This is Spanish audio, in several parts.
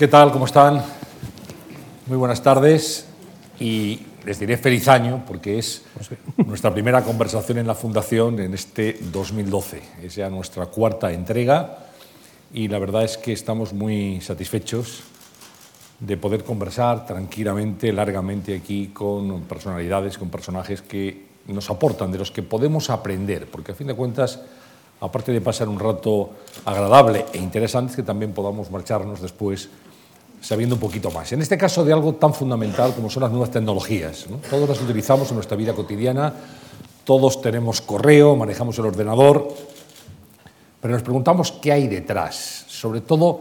¿Qué tal? ¿Cómo están? Muy buenas tardes y les diré feliz año porque es nuestra primera conversación en la Fundación en este 2012. Es ya nuestra cuarta entrega y la verdad es que estamos muy satisfechos de poder conversar tranquilamente, largamente aquí con personalidades, con personajes que nos aportan, de los que podemos aprender, porque a fin de cuentas, aparte de pasar un rato agradable e interesante, que también podamos marcharnos después sabiendo un poquito más. En este caso de algo tan fundamental como son las nuevas tecnologías. ¿no? Todos las utilizamos en nuestra vida cotidiana, todos tenemos correo, manejamos el ordenador, pero nos preguntamos qué hay detrás, sobre todo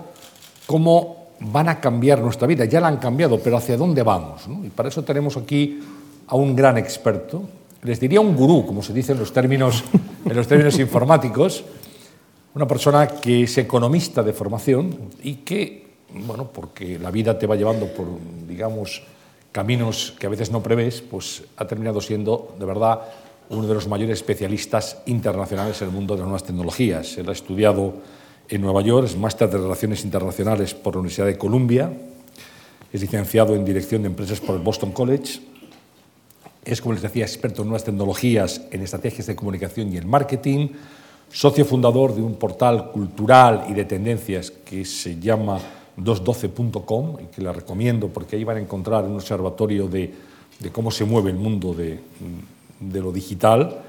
cómo van a cambiar nuestra vida. Ya la han cambiado, pero ¿hacia dónde vamos? ¿no? Y para eso tenemos aquí a un gran experto, les diría un gurú, como se dice en los términos, en los términos informáticos, una persona que es economista de formación y que bueno, porque la vida te va llevando por, digamos, caminos que a veces no prevés, pues ha terminado siendo, de verdad, uno de los mayores especialistas internacionales en el mundo de las nuevas tecnologías. Él ha estudiado en Nueva York, es máster de Relaciones Internacionales por la Universidad de Columbia, es licenciado en Dirección de Empresas por el Boston College, es, como les decía, experto en nuevas tecnologías, en estrategias de comunicación y en marketing, socio fundador de un portal cultural y de tendencias que se llama 212.com y que la recomiendo porque ahí van a encontrar un observatorio de, cómo se mueve el mundo de, de lo digital.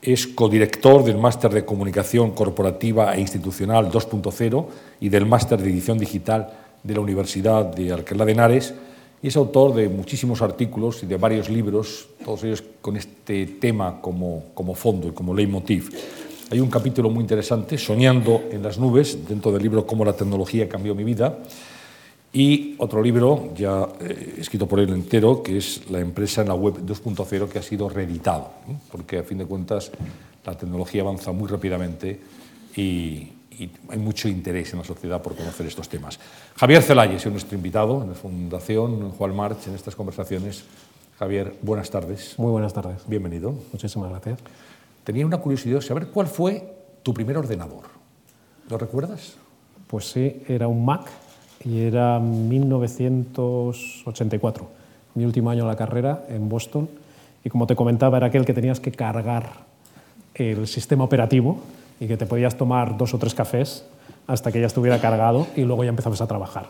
Es codirector del Máster de Comunicación Corporativa e Institucional 2.0 y del Máster de Edición Digital de la Universidad de Alcalá de Henares y es autor de muchísimos artículos y de varios libros, todos ellos con este tema como, como fondo y como leitmotiv. Hay un capítulo muy interesante, Soñando en las nubes, dentro del libro Cómo la tecnología cambió mi vida, y otro libro, ya eh, escrito por él entero, que es La empresa en la web 2.0, que ha sido reeditado, ¿eh? porque a fin de cuentas la tecnología avanza muy rápidamente y, y, hay mucho interés en la sociedad por conocer estos temas. Javier Zelaya es nuestro invitado en la Fundación Juan March en estas conversaciones. Javier, buenas tardes. Muy buenas tardes. Bienvenido. Muchísimas gracias tenía una curiosidad de saber cuál fue tu primer ordenador. ¿Lo recuerdas? Pues sí, era un Mac y era 1984, mi último año de la carrera en Boston. Y como te comentaba, era aquel que tenías que cargar el sistema operativo y que te podías tomar dos o tres cafés hasta que ya estuviera cargado y luego ya empezabas a trabajar.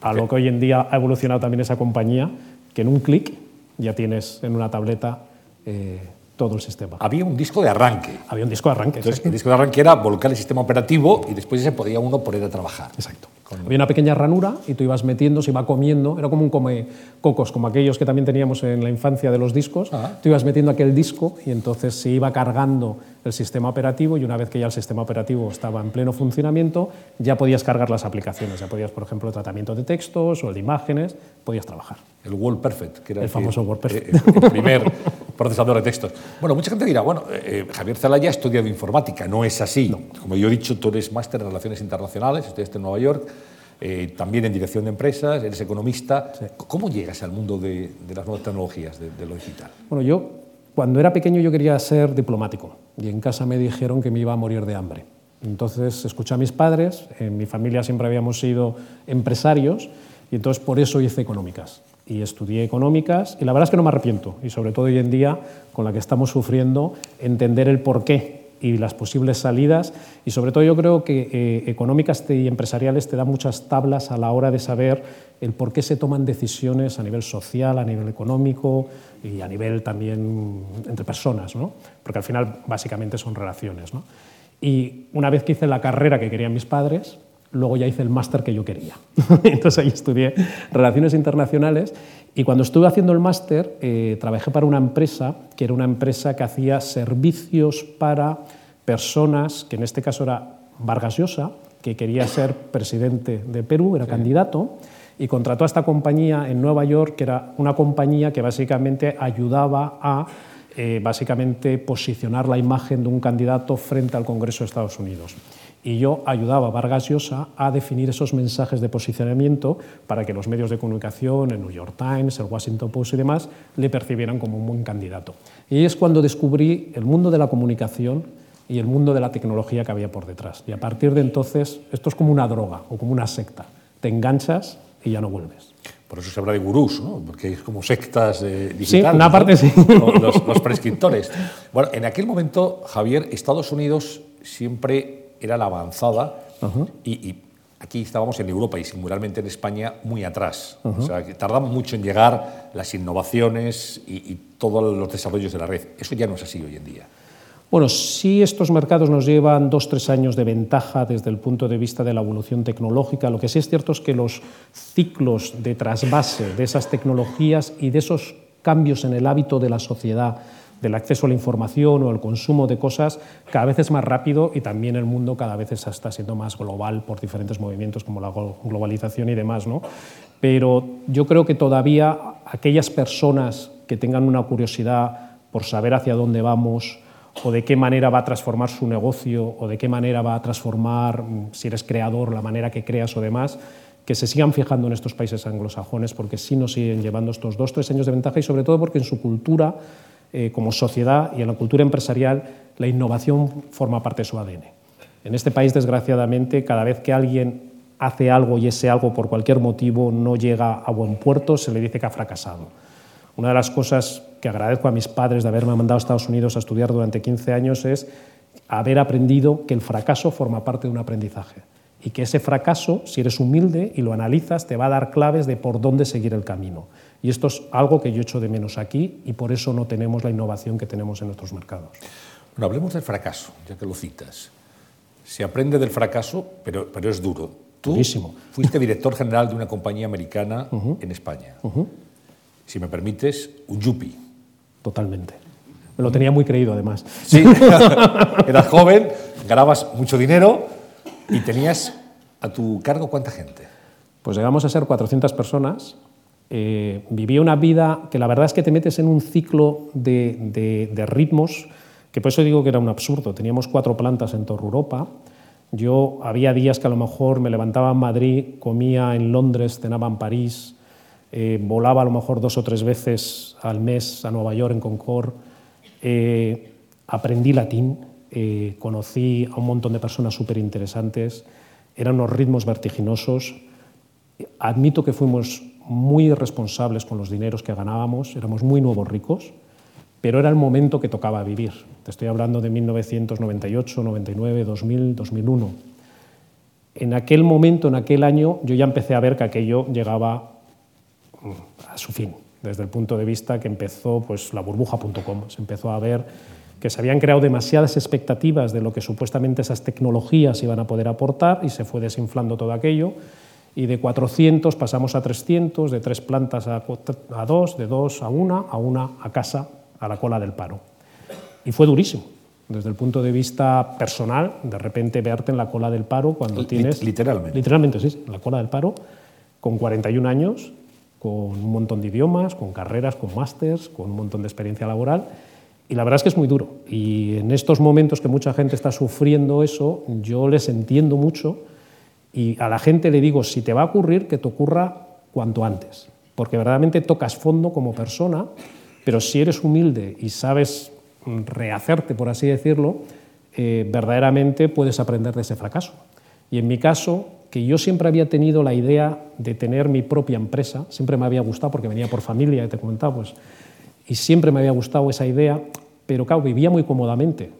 A lo que hoy en día ha evolucionado también esa compañía, que en un clic ya tienes en una tableta eh, todo el sistema. Había un disco de arranque. Había un disco de arranque. Entonces, el disco de arranque era volcar el sistema operativo y después se podía uno poner a trabajar. Exacto. Con... Había una pequeña ranura y tú ibas metiendo, se iba comiendo, era como un come cocos, como aquellos que también teníamos en la infancia de los discos. Ah. Tú ibas metiendo aquel disco y entonces se iba cargando el sistema operativo y una vez que ya el sistema operativo estaba en pleno funcionamiento, ya podías cargar las aplicaciones. Ya podías, por ejemplo, tratamiento de textos o el de imágenes, podías trabajar. El WordPerfect, que era el, el famoso que, WordPerfect. Eh, el primer procesador de textos. Bueno, mucha gente dirá, bueno, eh, Javier Zelaya ha estudiado informática, no es así. No. Como yo he dicho, tú eres máster en Relaciones Internacionales, estudiaste en Nueva York, eh, también en Dirección de Empresas, eres economista. Sí. ¿Cómo llegas al mundo de, de las nuevas tecnologías, de, de, lo digital? Bueno, yo cuando era pequeño yo quería ser diplomático y en casa me dijeron que me iba a morir de hambre. Entonces escuché a mis padres, en mi familia siempre habíamos sido empresarios y entonces por eso hice económicas y estudié económicas y la verdad es que no me arrepiento y sobre todo hoy en día con la que estamos sufriendo entender el porqué y las posibles salidas y sobre todo yo creo que eh, económicas y empresariales te dan muchas tablas a la hora de saber el por qué se toman decisiones a nivel social, a nivel económico y a nivel también entre personas, ¿no? porque al final básicamente son relaciones. ¿no? Y una vez que hice la carrera que querían mis padres, luego ya hice el máster que yo quería. Entonces ahí estudié Relaciones Internacionales y cuando estuve haciendo el máster eh, trabajé para una empresa que era una empresa que hacía servicios para personas, que en este caso era Vargas Llosa, que quería ser presidente de Perú, era sí. candidato, y contrató a esta compañía en Nueva York, que era una compañía que básicamente ayudaba a eh, básicamente posicionar la imagen de un candidato frente al Congreso de Estados Unidos y yo ayudaba a Vargas Llosa a definir esos mensajes de posicionamiento para que los medios de comunicación, el New York Times, el Washington Post y demás, le percibieran como un buen candidato. Y es cuando descubrí el mundo de la comunicación y el mundo de la tecnología que había por detrás. Y a partir de entonces, esto es como una droga o como una secta. te enganchas y ya no vuelves. Por eso se habla de gurús, ¿no? porque es como sectas digitales. Sí, una parte sí. Los, prescriptores. Bueno, en aquel momento, Javier, Estados Unidos siempre era la avanzada y, aquí estábamos en Europa y singularmente en España muy atrás. O sea, que tardamos mucho en llegar las innovaciones y, y todos los desarrollos de la red. Eso ya no es así hoy en día. Bueno, sí estos mercados nos llevan dos, tres años de ventaja desde el punto de vista de la evolución tecnológica. Lo que sí es cierto es que los ciclos de trasvase de esas tecnologías y de esos cambios en el hábito de la sociedad, del acceso a la información o al consumo de cosas, cada vez es más rápido y también el mundo cada vez está siendo más global por diferentes movimientos como la globalización y demás. ¿no? Pero yo creo que todavía aquellas personas que tengan una curiosidad por saber hacia dónde vamos, o de qué manera va a transformar su negocio o de qué manera va a transformar, mm, si eres creador, la manera que creas o demás, que se sigan fijando en estos países anglosajones porque sí nos siguen llevando estos dos, tres años de ventaja y sobre todo porque en su cultura eh, como sociedad y en la cultura empresarial la innovación forma parte de su ADN. En este país, desgraciadamente, cada vez que alguien hace algo y ese algo por cualquier motivo no llega a buen puerto, se le dice que ha fracasado. Una de las cosas que agradezco a mis padres de haberme mandado a Estados Unidos a estudiar durante 15 años es haber aprendido que el fracaso forma parte de un aprendizaje y que ese fracaso, si eres humilde y lo analizas, te va a dar claves de por dónde seguir el camino. Y esto es algo que yo echo de menos aquí y por eso no tenemos la innovación que tenemos en nuestros mercados. Bueno, hablemos del fracaso, ya que lo citas. Se aprende del fracaso, pero, pero es duro. Tú fuiste director general de una compañía americana en España si me permites, un yuppie. Totalmente. Me lo tenía muy creído, además. Sí, eras joven, ganabas mucho dinero y tenías a tu cargo cuánta gente. Pues llegamos a ser 400 personas. Eh, viví una vida que la verdad es que te metes en un ciclo de, ritmos que por eso digo que era un absurdo. Teníamos cuatro plantas en toda Europa. Yo había días que a lo mejor me levantaba en Madrid, comía en Londres, cenaba en París, eh, volaba a lo mejor dos o tres veces al mes a Nueva York en Concord, eh, aprendí latín, eh, conocí a un montón de personas súper interesantes, eran unos ritmos vertiginosos. Admito que fuimos muy responsables con los dineros que ganábamos, éramos muy nuevos ricos, pero era el momento que tocaba vivir. Te estoy hablando de 1998, 99, 2000, 2001. En aquel momento, en aquel año, yo ya empecé a ver que aquello llegaba a su fin, desde el punto de vista que empezó pues, la burbuja.com. Se empezó a ver que se habían creado demasiadas expectativas de lo que supuestamente esas tecnologías iban a poder aportar y se fue desinflando todo aquello. Y de 400 pasamos a 300, de tres plantas a, a dos, de dos a una, a una a casa, a la cola del paro. Y fue durísimo desde el punto de vista personal, de repente verte en la cola del paro cuando tienes... Literalmente. Literalmente, sí, en la cola del paro, con 41 años, con un montón de idiomas, con carreras, con másters, con un montón de experiencia laboral. Y la verdad es que es muy duro. Y en estos momentos que mucha gente está sufriendo eso, yo les entiendo mucho y a la gente le digo, si te va a ocurrir, que te ocurra cuanto antes. Porque verdaderamente tocas fondo como persona, pero si eres humilde y sabes rehacerte, por así decirlo, eh, verdaderamente puedes aprender de ese fracaso. Y en mi caso, que yo siempre había tenido la idea de tener mi propia empresa, siempre me había gustado porque venía por familia, te comentaba, pues, y siempre me había gustado esa idea, pero claro, vivía muy cómodamente,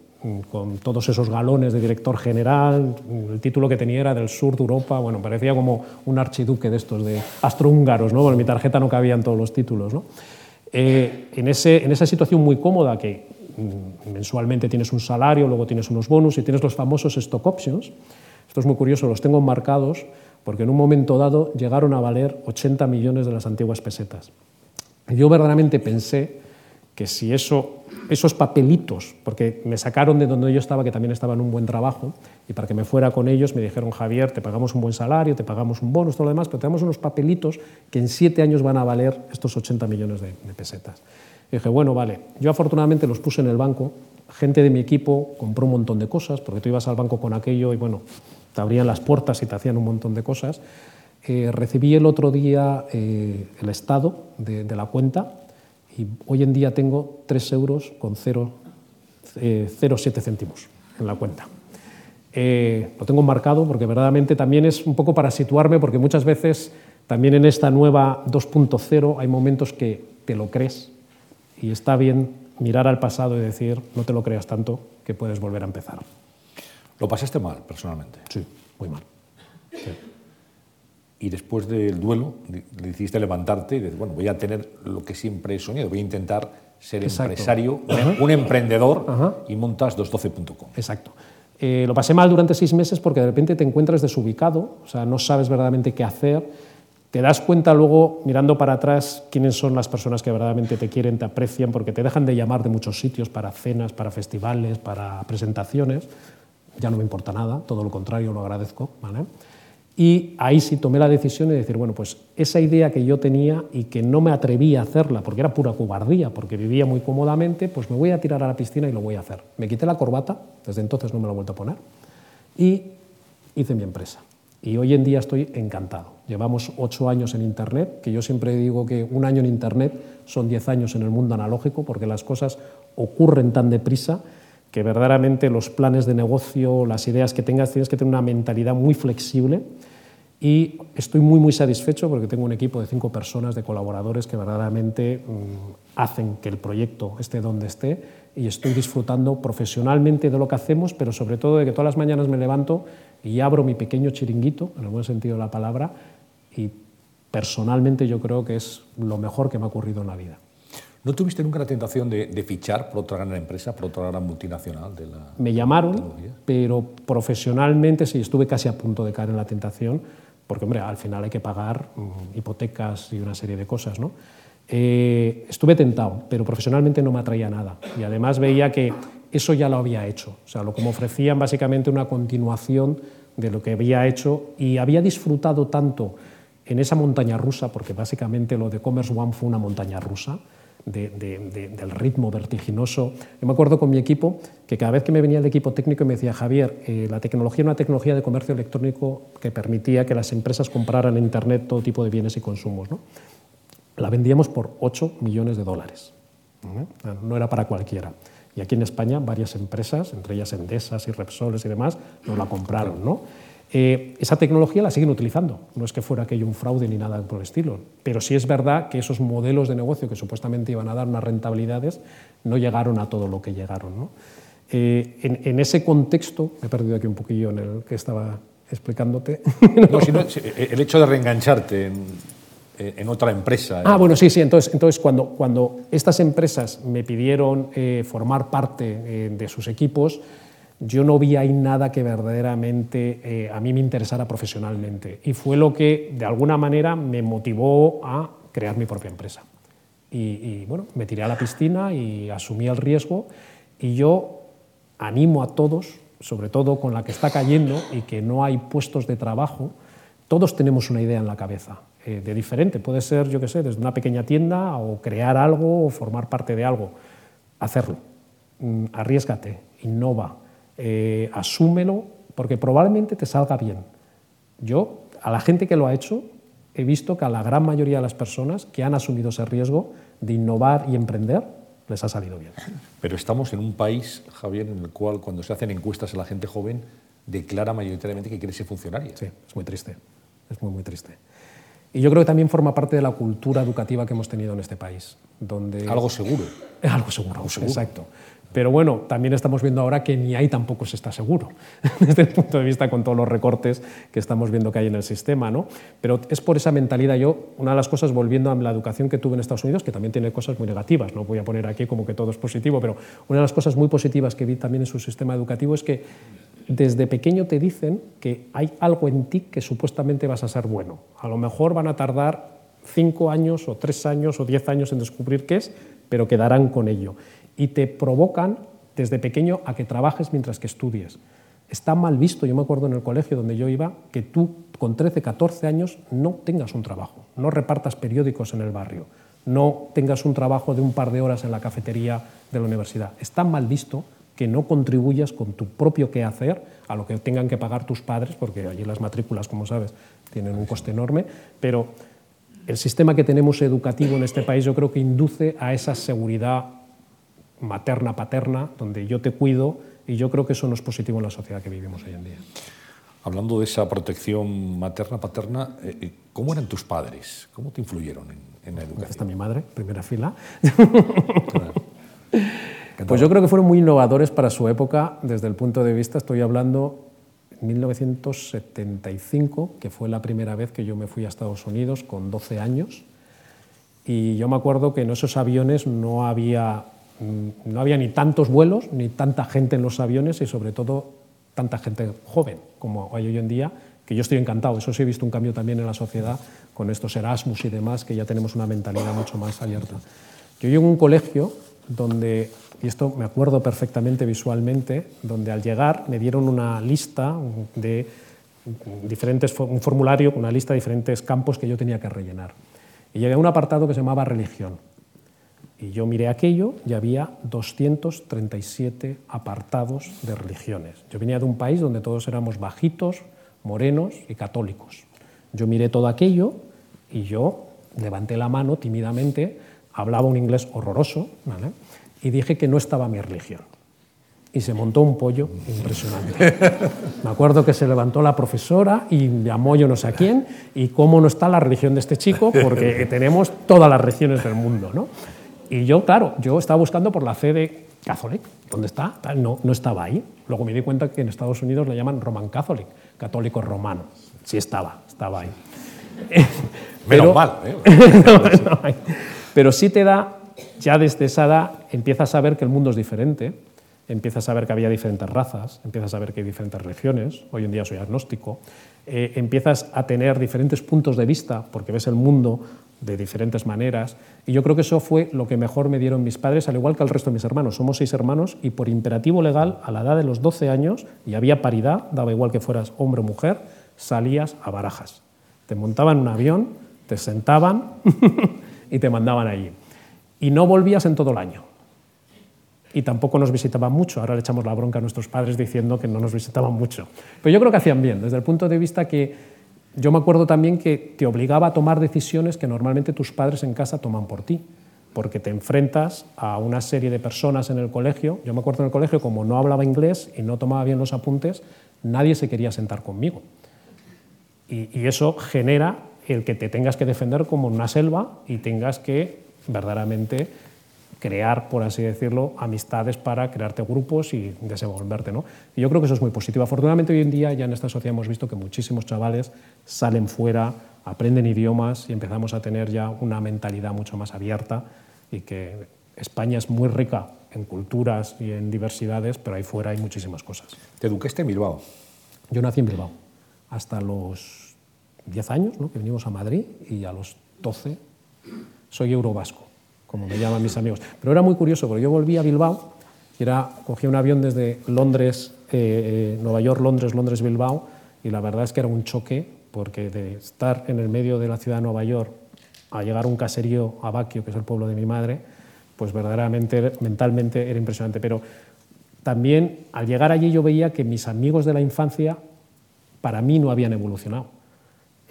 con todos esos galones de director general, el título que tenía era del sur de Europa, bueno, parecía como un archiduque de estos, de astrohúngaros, ¿no? Porque mi tarjeta no cabía en todos los títulos, ¿no? Eh, en, ese, en esa situación muy cómoda que mm, mensualmente tienes un salario, luego tienes unos bonus y tienes los famosos stock options, esto es muy curioso, los tengo marcados porque en un momento dado llegaron a valer 80 millones de las antiguas pesetas. Yo verdaderamente pensé que si eso, esos papelitos, porque me sacaron de donde yo estaba, que también estaba en un buen trabajo, y para que me fuera con ellos me dijeron, Javier, te pagamos un buen salario, te pagamos un bonus, todo lo demás, pero tenemos unos papelitos que en siete años van a valer estos 80 millones de, pesetas. Y dije, bueno, vale, yo afortunadamente los puse en el banco, gente de mi equipo compró un montón de cosas, porque tú ibas al banco con aquello y bueno, te abrían las puertas y te hacían un montón de cosas. Eh, recibí el otro día eh, el estado de, la cuenta y hoy en día tengo 3 euros con 0,07 eh, céntimos en la cuenta. Eh, lo tengo marcado porque verdaderamente también es un poco para situarme, porque muchas veces también en esta nueva 2.0 hay momentos que te lo crees y está bien mirar al pasado y decir, no te lo creas tanto, que puedes volver a empezar. ¿Lo pasaste mal personalmente? Sí, muy mal. Y después del duelo decidiste levantarte y decir, bueno, voy a tener lo que siempre he soñado, voy a intentar ser empresario, un emprendedor y montas 212.com. Exacto. Eh, lo pasé mal durante seis meses porque de repente te encuentras desubicado, o sea, no sabes verdaderamente qué hacer. Te das cuenta luego, mirando para atrás, quiénes son las personas que verdaderamente te quieren, te aprecian, porque te dejan de llamar de muchos sitios para cenas, para festivales, para presentaciones. Ya no me importa nada, todo lo contrario, lo agradezco. ¿vale? Y ahí sí tomé la decisión de decir, bueno, pues esa idea que yo tenía y que no me atrevía a hacerla, porque era pura cobardía, porque vivía muy cómodamente, pues me voy a tirar a la piscina y lo voy a hacer. Me quité la corbata, desde entonces no me la he vuelto a poner, y hice mi empresa. Y hoy en día estoy encantado. Llevamos ocho años en Internet, que yo siempre digo que un año en Internet son diez años en el mundo analógico, porque las cosas ocurren tan deprisa que verdaderamente los planes de negocio, las ideas que tengas, tienes que tener una mentalidad muy flexible. Y estoy muy, muy satisfecho porque tengo un equipo de cinco personas, de colaboradores, que verdaderamente mm, hacen que el proyecto esté donde esté y estoy disfrutando profesionalmente de lo que hacemos, pero sobre todo de que todas las mañanas me levanto y abro mi pequeño chiringuito, en el buen sentido de la palabra, y personalmente yo creo que es lo mejor que me ha ocurrido en la vida. ¿No tuviste nunca la tentación de, fichar por otra gran empresa, por otra gran multinacional? De la Me llamaron, pero profesionalmente sí, estuve casi a punto de caer en la tentación, porque hombre, al final hay que pagar hipotecas y una serie de cosas. ¿no? Eh, estuve tentado, pero profesionalmente no me atraía nada. Y además veía que eso ya lo había hecho. O sea, lo que me ofrecían básicamente una continuación de lo que había hecho y había disfrutado tanto en esa montaña rusa, porque básicamente lo de Commerce One fue una montaña rusa, del ritmo vertiginoso. Yo me acuerdo con mi equipo que cada vez que me venía el equipo técnico me decía, Javier, eh, la tecnología era una tecnología de comercio electrónico que permitía que las empresas compraran en Internet todo tipo de bienes y consumos. ¿no? La vendíamos por 8 millones de dólares. ¿no? era para cualquiera. Y aquí en España varias empresas, entre ellas Endesas y Repsoles y demás, nos la compraron. ¿no? Eh, esa tecnología la siguen utilizando. No es que fuera aquello un fraude ni nada por el estilo, pero sí es verdad que esos modelos de negocio que supuestamente iban a dar unas rentabilidades no llegaron a todo lo que llegaron. Eh, en, ese contexto, me he perdido aquí un poquillo en el que estaba explicándote. No, sino el hecho de reengancharte en, otra empresa. Ah, bueno, sí, sí. Entonces, entonces cuando, cuando estas empresas me pidieron eh, formar parte de sus equipos, yo no vi ahí nada que verdaderamente eh, a mí me interesara profesionalmente. Y fue lo que, de alguna manera, me motivó a crear mi propia empresa. Y, bueno, me tiré a la piscina y asumí el riesgo. Y yo animo a todos, sobre todo con la que está cayendo y que no hay puestos de trabajo, todos tenemos una idea en la cabeza, eh, de diferente. Puede ser, yo qué sé, desde una pequeña tienda o crear algo o formar parte de algo. Hacerlo. Mm, arriesgate, innova, eh, asúmelo, porque probablemente te salga bien. Yo, a la gente que lo ha hecho, he visto que a la gran mayoría de las personas que han asumido ese riesgo de innovar y emprender, les ha salido bien. Pero estamos en un país, Javier, en el cual cuando se hacen encuestas a la gente joven, declara mayoritariamente que quiere ser funcionaria. Sí, es muy triste, es muy, muy triste. Y yo creo que también forma parte de la cultura educativa que hemos tenido en este país. Donde... Algo seguro. Algo seguro, algo seguro. exacto. Pero bueno, también estamos viendo ahora que ni ahí tampoco se está seguro, desde el punto de vista con todos los recortes que estamos viendo que hay en el sistema. ¿no? Pero es por esa mentalidad. Yo, una de las cosas, volviendo a la educación que tuve en Estados Unidos, que también tiene cosas muy negativas, no voy a poner aquí como que todo es positivo, pero una de las cosas muy positivas que vi también en su sistema educativo es que desde pequeño te dicen que hay algo en ti que supuestamente vas a ser bueno. A lo mejor van a tardar cinco años o tres años o diez años en descubrir qué es, pero quedarán con ello y te provocan desde pequeño a que trabajes mientras que estudies. Está mal visto, yo me acuerdo en el colegio donde yo iba, que tú con 13, 14 años no tengas un trabajo, no repartas periódicos en el barrio, no tengas un trabajo de un par de horas en la cafetería de la universidad. Está mal visto que no contribuyas con tu propio quehacer a lo que tengan que pagar tus padres, porque allí las matrículas, como sabes, tienen un coste enorme, pero el sistema que tenemos educativo en este país yo creo que induce a esa seguridad materna, paterna, donde yo te cuido y yo creo que eso no es positivo en la sociedad que vivimos hoy en día. Hablando de esa protección materna, paterna, eh, eh, ¿cómo eran tus padres? ¿Cómo te influyeron en, la educación? Está mi madre, primera fila. Pues yo creo que fueron muy innovadores para su época desde el punto de vista, estoy hablando 1975, que fue la primera vez que yo me fui a Estados Unidos con 12 años. Y yo me acuerdo que en esos aviones no había, no había ni tantos vuelos, ni tanta gente en los aviones y sobre todo tanta gente joven como hay hoy en día, que yo estoy encantado. Eso sí he visto un cambio también en la sociedad con estos Erasmus y demás, que ya tenemos una mentalidad mucho más abierta. Yo llego a un colegio donde y esto me acuerdo perfectamente visualmente, donde al llegar me dieron una lista de diferentes, un formulario una lista de diferentes campos que yo tenía que rellenar. Y llegué a un apartado que se llamaba religión. Y yo miré aquello y había 237 apartados de religiones. Yo venía de un país donde todos éramos bajitos, morenos y católicos. Yo miré todo aquello y yo levanté la mano tímidamente, hablaba un inglés horroroso, ¿vale? y dije que no estaba mi religión. Y se montó un pollo impresionante. Me acuerdo que se levantó la profesora y llamó yo no sé a quién, y cómo no está la religión de este chico, porque tenemos todas las religiones del mundo. ¿no? Y yo, claro, yo estaba buscando por la fe de Catholic. ¿Dónde está? No, no estaba ahí. Luego me di cuenta que en Estados Unidos le llaman Roman Catholic, católico romano. Sí estaba, estaba ahí. Menos mal. ¿eh? pero sí te da ya desde esa edad empiezas a ver que el mundo es diferente, empiezas a ver que había diferentes razas, empiezas a ver que hay diferentes religiones, hoy en día soy agnóstico, eh, empiezas a tener diferentes puntos de vista porque ves el mundo de diferentes maneras y yo creo que eso fue lo que mejor me dieron mis padres, al igual que al resto de mis hermanos. Somos seis hermanos y por imperativo legal a la edad de los 12 años, y había paridad, daba igual que fueras hombre o mujer, salías a barajas. Te montaban un avión, te sentaban y te mandaban allí y no volvías en todo el año. Y tampoco nos visitaban mucho. Ahora le echamos la bronca a nuestros padres diciendo que no nos visitaban mucho. Pero yo creo que hacían bien, desde el punto de vista que yo me acuerdo también que te obligaba a tomar decisiones que normalmente tus padres en casa toman por ti, porque te enfrentas a una serie de personas en el colegio. Yo me acuerdo en el colegio, como no hablaba inglés y no tomaba bien los apuntes, nadie se quería sentar conmigo. Y, eso genera el que te tengas que defender como una selva y tengas que verdaderamente crear, por así decirlo, amistades para crearte grupos y desenvolverte. ¿no? Y yo creo que eso es muy positivo. Afortunadamente hoy en día ya en esta sociedad hemos visto que muchísimos chavales salen fuera, aprenden idiomas y empezamos a tener ya una mentalidad mucho más abierta y que España es muy rica en culturas y en diversidades, pero ahí fuera hay muchísimas cosas. ¿Te educaste en Bilbao? Yo nací en Bilbao hasta los 10 años, ¿no? que vinimos a Madrid, y a los 12 soy eurovasco, como me llaman mis amigos. Pero era muy curioso, porque yo volví a Bilbao, y era, cogí un avión desde Londres, eh, eh, Nueva York, Londres, Londres, Bilbao, y la verdad es que era un choque, porque de estar en el medio de la ciudad de Nueva York a llegar a un caserío, a Baquio, que es el pueblo de mi madre, pues verdaderamente, mentalmente era impresionante. Pero también al llegar allí yo veía que mis amigos de la infancia para mí no habían evolucionado.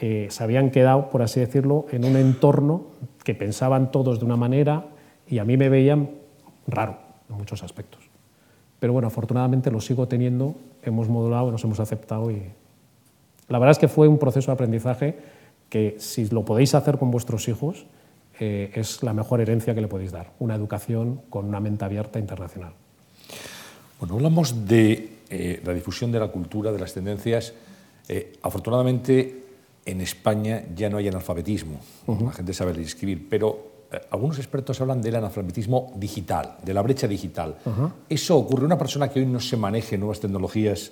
Eh, se habían quedado, por así decirlo, en un entorno que pensaban todos de una manera y a mí me veían raro en muchos aspectos. Pero bueno, afortunadamente lo sigo teniendo, hemos modulado, nos hemos aceptado y la verdad es que fue un proceso de aprendizaje que si lo podéis hacer con vuestros hijos eh, es la mejor herencia que le podéis dar, una educación con una mente abierta internacional. Bueno, hablamos de eh, la difusión de la cultura, de las tendencias. afortunadamente en España ya no hay analfabetismo, la gente sabe leer y escribir, pero eh, algunos expertos hablan del analfabetismo digital, de la brecha digital. ¿Eso ocurre? ¿Una persona que hoy no se maneje nuevas tecnologías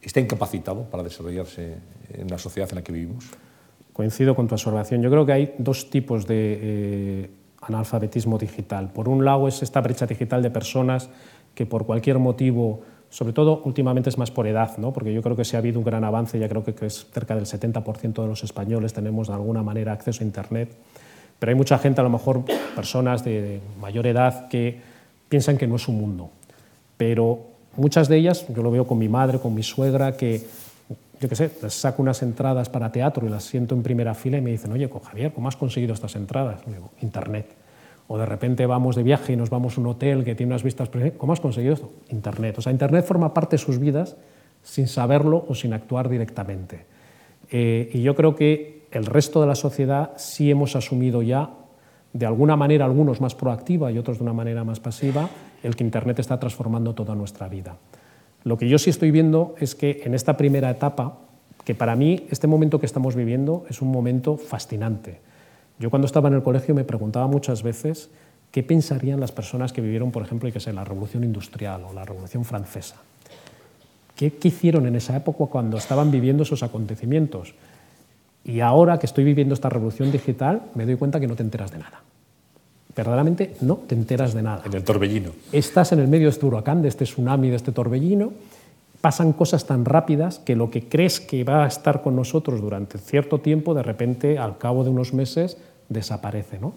está incapacitado para desarrollarse en la sociedad en la que vivimos? Coincido con tu observación. Yo creo que hay dos tipos de eh, analfabetismo digital. Por un lado es esta brecha digital de personas que por cualquier motivo sobre todo últimamente es más por edad, ¿no? porque yo creo que si ha habido un gran avance, ya creo que es cerca del 70% de los españoles tenemos de alguna manera acceso a Internet, pero hay mucha gente, a lo mejor personas de mayor edad, que piensan que no es un mundo. Pero muchas de ellas, yo lo veo con mi madre, con mi suegra, que yo qué sé, les saco unas entradas para teatro y las siento en primera fila y me dicen, oye, Javier, ¿cómo has conseguido estas entradas? digo, Internet. O de repente vamos de viaje y nos vamos a un hotel que tiene unas vistas... ¿Cómo has conseguido esto? Internet. O sea, Internet forma parte de sus vidas sin saberlo o sin actuar directamente. Eh, y yo creo que el resto de la sociedad sí hemos asumido ya, de alguna manera algunos más proactiva y otros de una manera más pasiva, el que Internet está transformando toda nuestra vida. Lo que yo sí estoy viendo es que en esta primera etapa, que para mí este momento que estamos viviendo es un momento fascinante, yo cuando estaba en el colegio me preguntaba muchas veces qué pensarían las personas que vivieron, por ejemplo, que sé, la Revolución Industrial o la Revolución Francesa. ¿Qué, ¿Qué hicieron en esa época cuando estaban viviendo esos acontecimientos? Y ahora que estoy viviendo esta revolución digital, me doy cuenta que no te enteras de nada. Verdaderamente no te enteras de nada. En el torbellino. Estás en el medio de este huracán, de este tsunami, de este torbellino, pasan cosas tan rápidas que lo que crees que va a estar con nosotros durante cierto tiempo, de repente, al cabo de unos meses, desaparece. ¿no?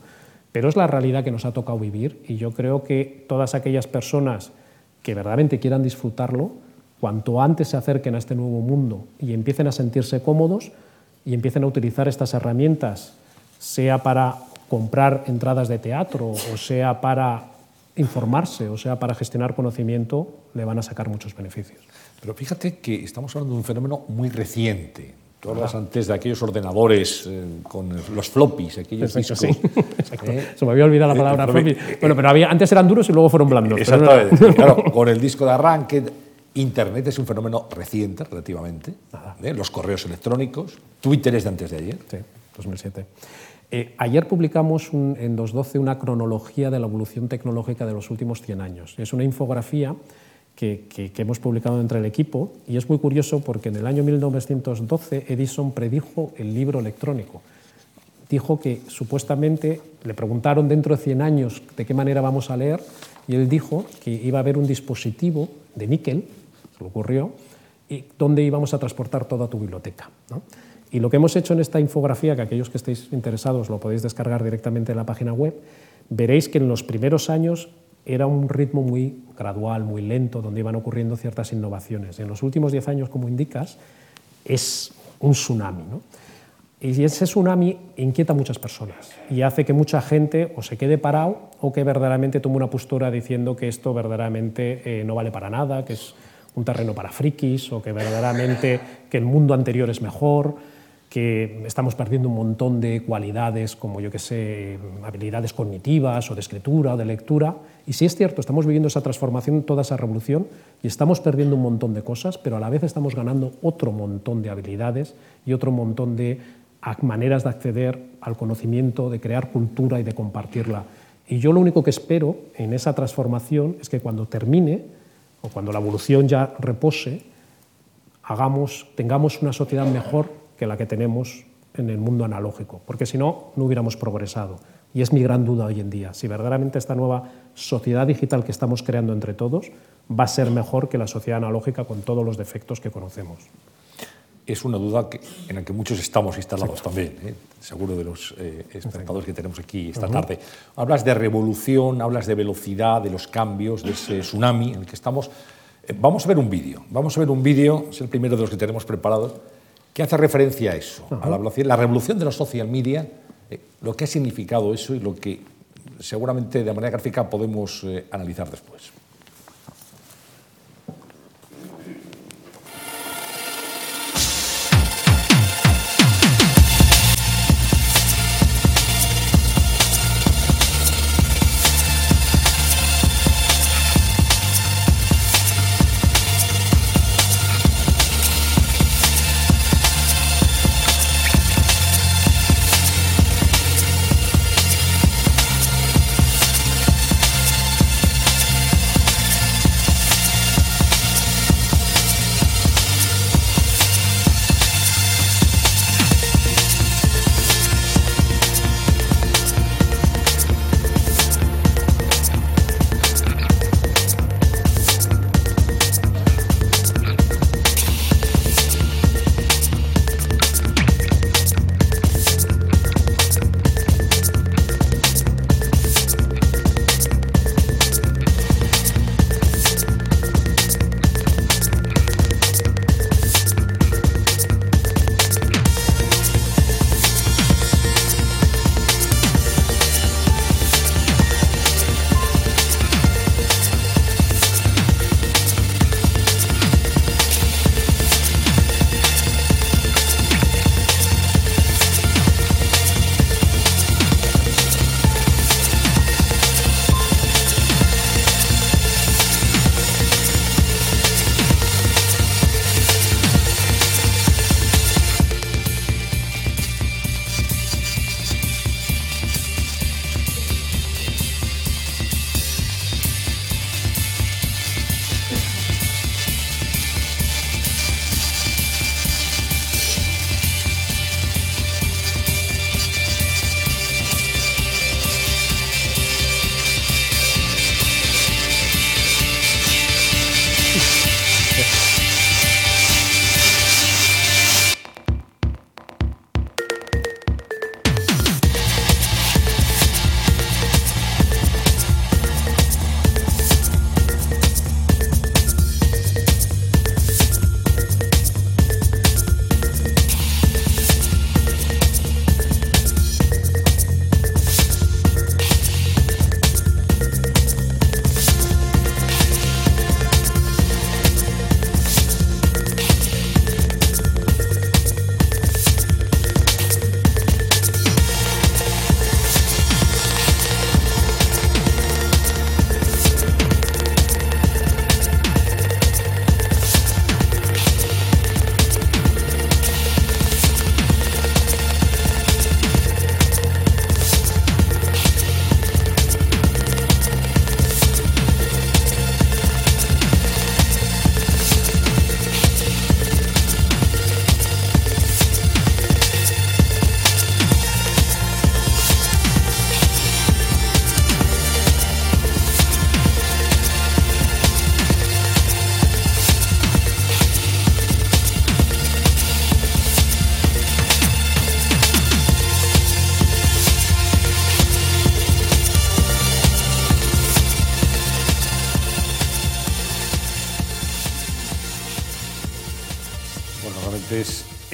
Pero es la realidad que nos ha tocado vivir y yo creo que todas aquellas personas que verdaderamente quieran disfrutarlo, cuanto antes se acerquen a este nuevo mundo y empiecen a sentirse cómodos y empiecen a utilizar estas herramientas, sea para comprar entradas de teatro o sea para informarse o sea para gestionar conocimiento, le van a sacar muchos beneficios. Pero fíjate que estamos hablando de un fenómeno muy reciente. Tú hablas antes de aquellos ordenadores eh, con los floppies, aquellos discos. Sí. ¿eh? Se me había olvidado la palabra floppy. Bueno, pero había, antes eran duros y luego fueron blandos. Exactamente. claro, con el disco de arranque, Internet es un fenómeno reciente, relativamente. ¿eh? Los correos electrónicos, Twitter es de antes de ayer. Sí, 2007. ayer publicamos en 2.12 una cronología de la evolución tecnológica de los últimos 100 años. Es una infografía que, hemos publicado entre el equipo y es muy curioso porque en el año 1912 Edison predijo el libro electrónico. Dijo que supuestamente le preguntaron dentro de 100 años de qué manera vamos a leer y él dijo que iba a haber un dispositivo de níquel, se lo ocurrió, y donde íbamos a transportar toda tu biblioteca. Y lo que hemos hecho en esta infografía, que aquellos que estéis interesados lo podéis descargar directamente en la página web, veréis que en los primeros años era un ritmo muy gradual, muy lento, donde iban ocurriendo ciertas innovaciones. En los últimos diez años, como indicas, es un tsunami. Y ese tsunami inquieta a muchas personas y hace que mucha gente o se quede parado o que verdaderamente tome una postura diciendo que esto verdaderamente eh, no vale para nada, que es un terreno para frikis o que verdaderamente que el mundo anterior es mejor que estamos perdiendo un montón de cualidades como, yo que sé, habilidades cognitivas o de escritura o de lectura. Y sí es cierto, estamos viviendo esa transformación, toda esa revolución, y estamos perdiendo un montón de cosas, pero a la vez estamos ganando otro montón de habilidades y otro montón de maneras de acceder al conocimiento, de crear cultura y de compartirla. Y yo lo único que espero en esa transformación es que cuando termine, o cuando la evolución ya repose, hagamos, tengamos una sociedad mejor que la que tenemos en el mundo analógico, porque si no, no hubiéramos progresado. Y es mi gran duda hoy en día, si verdaderamente esta nueva sociedad digital que estamos creando entre todos va a ser mejor que la sociedad analógica con todos los defectos que conocemos. Es una duda en la que muchos estamos instalados también, ¿eh? seguro de los eh, espectadores que tenemos aquí esta tarde. Hablas de revolución, hablas de velocidad, de los cambios, de ese tsunami en el que estamos. Eh, vamos a ver un vídeo, vamos a ver un vídeo, es el primero de los que tenemos preparados que hace referencia a eso, a la, la, revolución de los social media, eh, lo que ha significado eso y lo que seguramente de manera gráfica podemos eh, analizar después.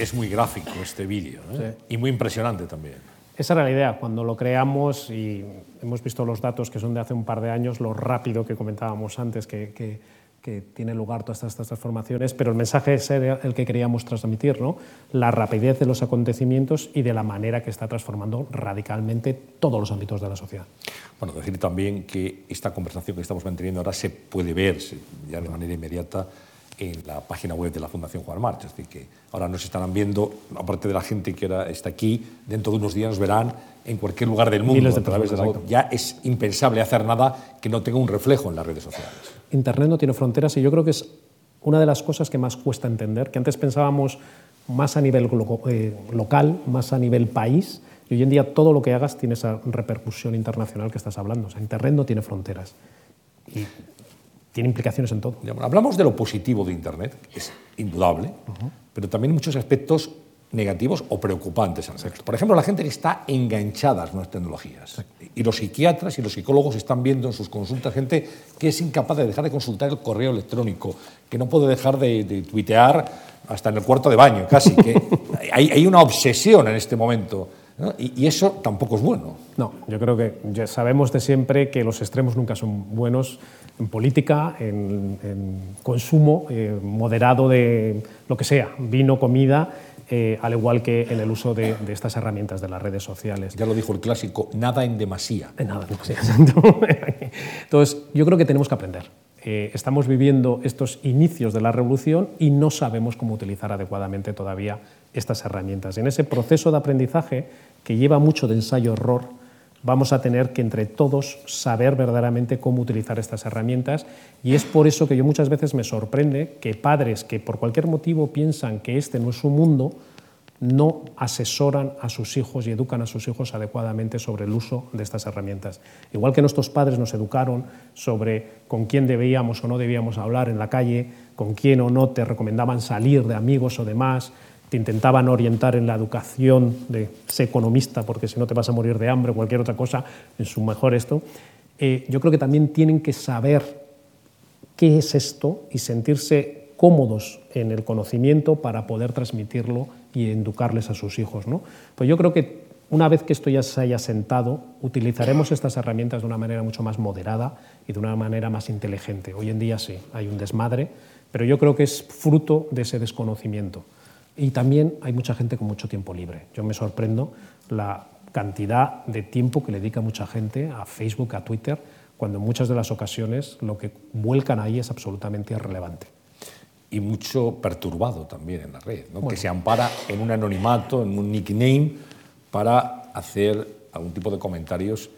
Es, muy gráfico este vídeo ¿eh? y muy impresionante también. Esa era la idea. Cuando lo creamos y hemos visto los datos que son de hace un par de años, lo rápido que comentábamos antes que, que, que tiene lugar todas estas, estas, transformaciones, pero el mensaje es el que queríamos transmitir, ¿no? la rapidez de los acontecimientos y de la manera que está transformando radicalmente todos los ámbitos de la sociedad. Bueno, decir también que esta conversación que estamos manteniendo ahora se puede ver ya de manera inmediata en la página web de la Fundación Juan March. Es decir, que ahora nos estarán viendo, aparte de la gente que ahora está aquí, dentro de unos días nos verán en cualquier lugar del mundo a través de la web. Ya es impensable hacer nada que no tenga un reflejo en las redes sociales. Internet no tiene fronteras y yo creo que es una de las cosas que más cuesta entender, que antes pensábamos más a nivel eh, local, más a nivel país, y hoy en día todo lo que hagas tiene esa repercusión internacional que estás hablando. O sea, Internet no tiene fronteras. Y tiene implicaciones en todo. Hablamos de lo positivo de Internet, que es indudable, pero también muchos aspectos negativos o preocupantes Por ejemplo, la gente que está enganchada a las nuevas tecnologías. Y los psiquiatras y los psicólogos están viendo en sus consultas gente que es incapaz de dejar de consultar el correo electrónico, que no puede dejar de, tuitear hasta en el cuarto de baño, casi. Que hay, hay una obsesión en este momento. Y, y, eso tampoco es bueno. No, yo creo que ya sabemos de siempre que los extremos nunca son buenos en política, en, consumo eh, moderado de lo que sea, vino, comida, eh, al igual que en el uso de, estas herramientas de las redes sociales. Ya lo dijo el clásico, nada en demasía. Nada en demasía. Entonces, yo creo que tenemos que aprender. Eh, estamos viviendo estos inicios de la revolución y no sabemos cómo utilizar adecuadamente todavía estas herramientas. En ese proceso de aprendizaje, que lleva mucho de ensayo-error, vamos a tener que entre todos saber verdaderamente cómo utilizar estas herramientas y es por eso que yo muchas veces me sorprende que padres que por cualquier motivo piensan que este no es su mundo, no asesoran a sus hijos y educan a sus hijos adecuadamente sobre el uso de estas herramientas. Igual que nuestros padres nos educaron sobre con quién debíamos o no debíamos hablar en la calle, con quién o no te recomendaban salir de amigos o demás, te intentaban orientar en la educación de ser economista, porque si no te vas a morir de hambre o cualquier otra cosa, en su mejor esto, eh, yo creo que también tienen que saber qué es esto y sentirse cómodos en el conocimiento para poder transmitirlo y educarles a sus hijos. ¿no? Pues yo creo que una vez que esto ya se haya sentado, utilizaremos estas herramientas de una manera mucho más moderada y de una manera más inteligente. Hoy en día sí, hay un desmadre, pero yo creo que es fruto de ese desconocimiento. Y también hay mucha gente con mucho tiempo libre. Yo me sorprendo la cantidad de tiempo que le dedica mucha gente a Facebook, a Twitter, cuando en muchas de las ocasiones lo que vuelcan ahí es absolutamente irrelevante. Y mucho perturbado también en la red, que se ampara en un anonimato, en un nickname, para hacer algún tipo de comentarios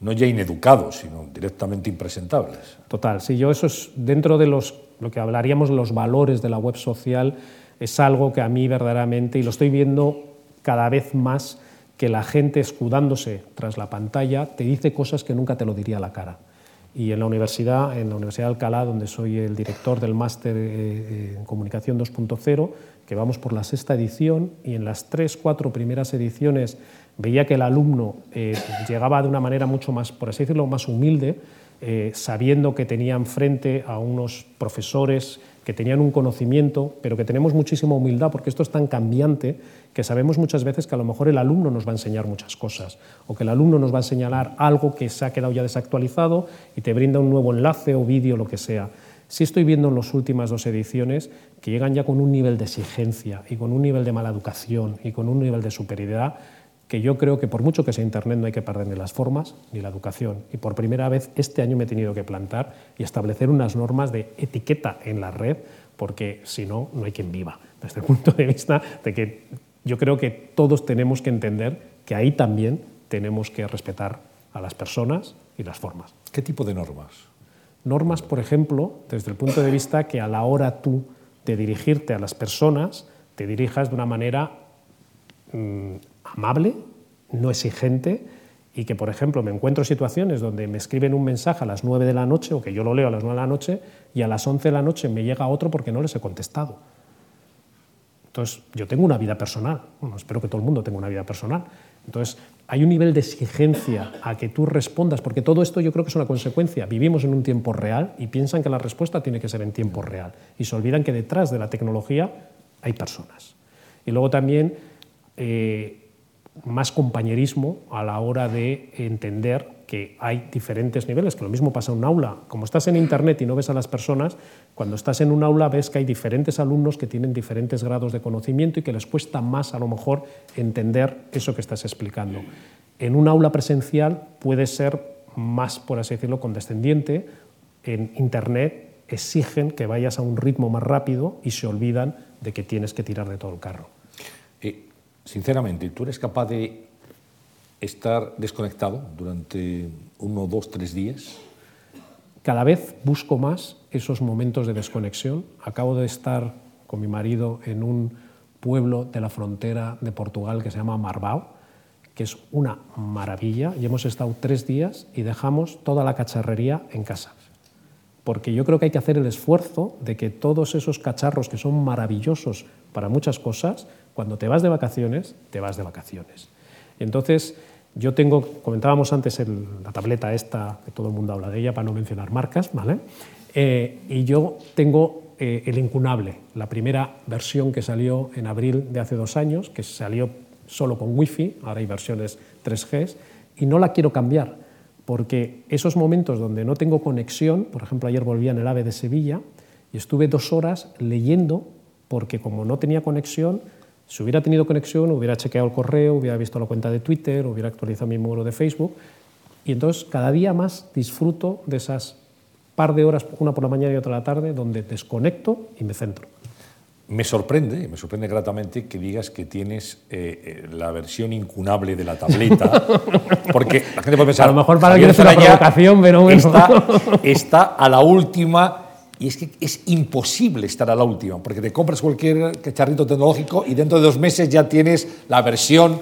no ya ineducados, sino directamente impresentables. Total, sí, yo eso es dentro de los, lo que hablaríamos los valores de la web social, es algo que a mí verdaderamente, y lo estoy viendo cada vez más, que la gente escudándose tras la pantalla te dice cosas que nunca te lo diría a la cara. Y en la universidad, en la Universidad de Alcalá, donde soy el director del máster eh, eh, en comunicación 2.0, que vamos por la sexta edición, y en las tres, cuatro primeras ediciones veía que el alumno eh, llegaba de una manera mucho más, por así decirlo, más humilde, sabiendo que tenía enfrente a unos profesores que tenían un conocimiento, pero que tenemos muchísima humildad porque esto es tan cambiante que sabemos muchas veces que a lo mejor el alumno nos va a enseñar muchas cosas o que el alumno nos va a señalar algo que se ha quedado ya desactualizado y te brinda un nuevo enlace o vídeo, lo que sea. Sí estoy viendo en las últimas dos ediciones que llegan ya con un nivel de exigencia y con un nivel de mala educación y con un nivel de superioridad que yo creo que por mucho que sea Internet no hay que perder ni las formas ni la educación. Y por primera vez este año me he tenido que plantar y establecer unas normas de etiqueta en la red, porque si no, no hay quien viva. Desde el punto de vista de que yo creo que todos tenemos que entender que ahí también tenemos que respetar a las personas y las formas. ¿Qué tipo de normas? Normas, por ejemplo, desde el punto de vista que a la hora tú de dirigirte a las personas, te dirijas de una manera mm, amable, no exigente y que, por ejemplo, me encuentro situaciones donde me escriben un mensaje a las 9 de la noche o que yo lo leo a las 9 de la noche y a las 11 de la noche me llega otro porque no les he contestado. Entonces, yo tengo una vida personal, espero que todo el mundo tenga una vida personal. Entonces, hay un nivel de exigencia a que tú respondas, porque todo esto yo creo que es una consecuencia. Vivimos en un tiempo real y piensan que la respuesta tiene que ser en tiempo real y se olvidan que detrás de la tecnología hay personas Y luego también eh, más compañerismo a la hora de entender que hay diferentes niveles, que lo mismo pasa en un aula. Como estás en Internet y no ves a las personas, cuando estás en un aula ves que hay diferentes alumnos que tienen diferentes grados de conocimiento y que les cuesta más a lo mejor entender eso que estás explicando. En un aula presencial puede ser más, por así decirlo, condescendiente. En Internet exigen que vayas a un ritmo más rápido y se olvidan de que tienes que tirar de todo el carro. Sinceramente, ¿tú eres capaz de estar desconectado durante uno, dos, tres días? Cada vez busco más esos momentos de desconexión. Acabo de estar con mi marido en un pueblo de la frontera de Portugal que se llama Marbao, que es una maravilla, y hemos estado tres días y dejamos toda la cacharrería en casa. Porque yo creo que hay que hacer el esfuerzo de que todos esos cacharros que son maravillosos para muchas cosas, cuando te vas de vacaciones, te vas de vacaciones. Entonces, yo tengo, comentábamos antes la tableta esta, que todo el mundo habla de ella, para no mencionar marcas, ¿vale? Eh, y yo tengo eh, el incunable, la primera versión que salió en abril de hace dos años, que salió solo con Wi-Fi, ahora hay versiones 3G, y no la quiero cambiar, porque esos momentos donde no tengo conexión, por ejemplo, ayer volví en el AVE de Sevilla y estuve dos horas leyendo, porque como no tenía conexión, si hubiera tenido conexión, hubiera chequeado el correo, hubiera visto la cuenta de Twitter, hubiera actualizado mi muro de Facebook. Y entonces cada día más disfruto de esas par de horas, una por la mañana y otra por la tarde, donde desconecto y me centro. Me sorprende, me sorprende gratamente que digas que tienes eh, eh, la versión incunable de la tableta, porque la gente puede pensar... A lo mejor para alguien es una provocación, pero bueno. Está, está a la última y es que es imposible estar a la última, porque te compras cualquier cacharrito tecnológico y dentro de dos meses ya tienes la versión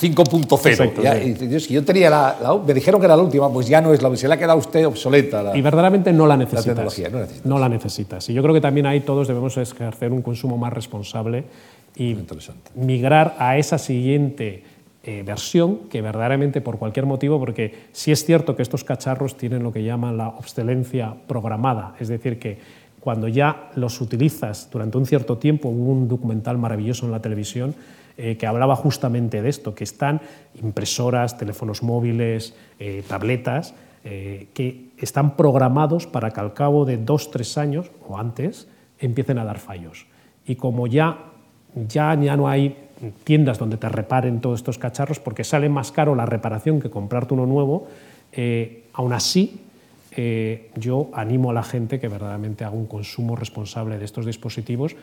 5.0. Si yo tenía la, me dijeron que era la última, pues ya no es la se le ha quedado usted obsoleta. y verdaderamente no la necesitas. La tecnología, no, necesitas. no la necesitas. Y yo creo que también ahí todos debemos ejercer un consumo más responsable y migrar a esa siguiente eh, versión que verdaderamente por cualquier motivo, porque sí es cierto que estos cacharros tienen lo que llaman la obsolescencia programada, es decir, que cuando ya los utilizas durante un cierto tiempo, hubo un documental maravilloso en la televisión eh, que hablaba justamente de esto, que están impresoras, teléfonos móviles, eh, tabletas, que están programados para que al cabo de dos, tres años o antes empiecen a dar fallos. Y como ya, ya, ya no hay tiendas donde te reparen todos estos cacharros porque sale más caro la reparación que comprarte uno nuevo. Eh, aún así, eh, yo animo a la gente que verdaderamente haga un consumo responsable de estos dispositivos,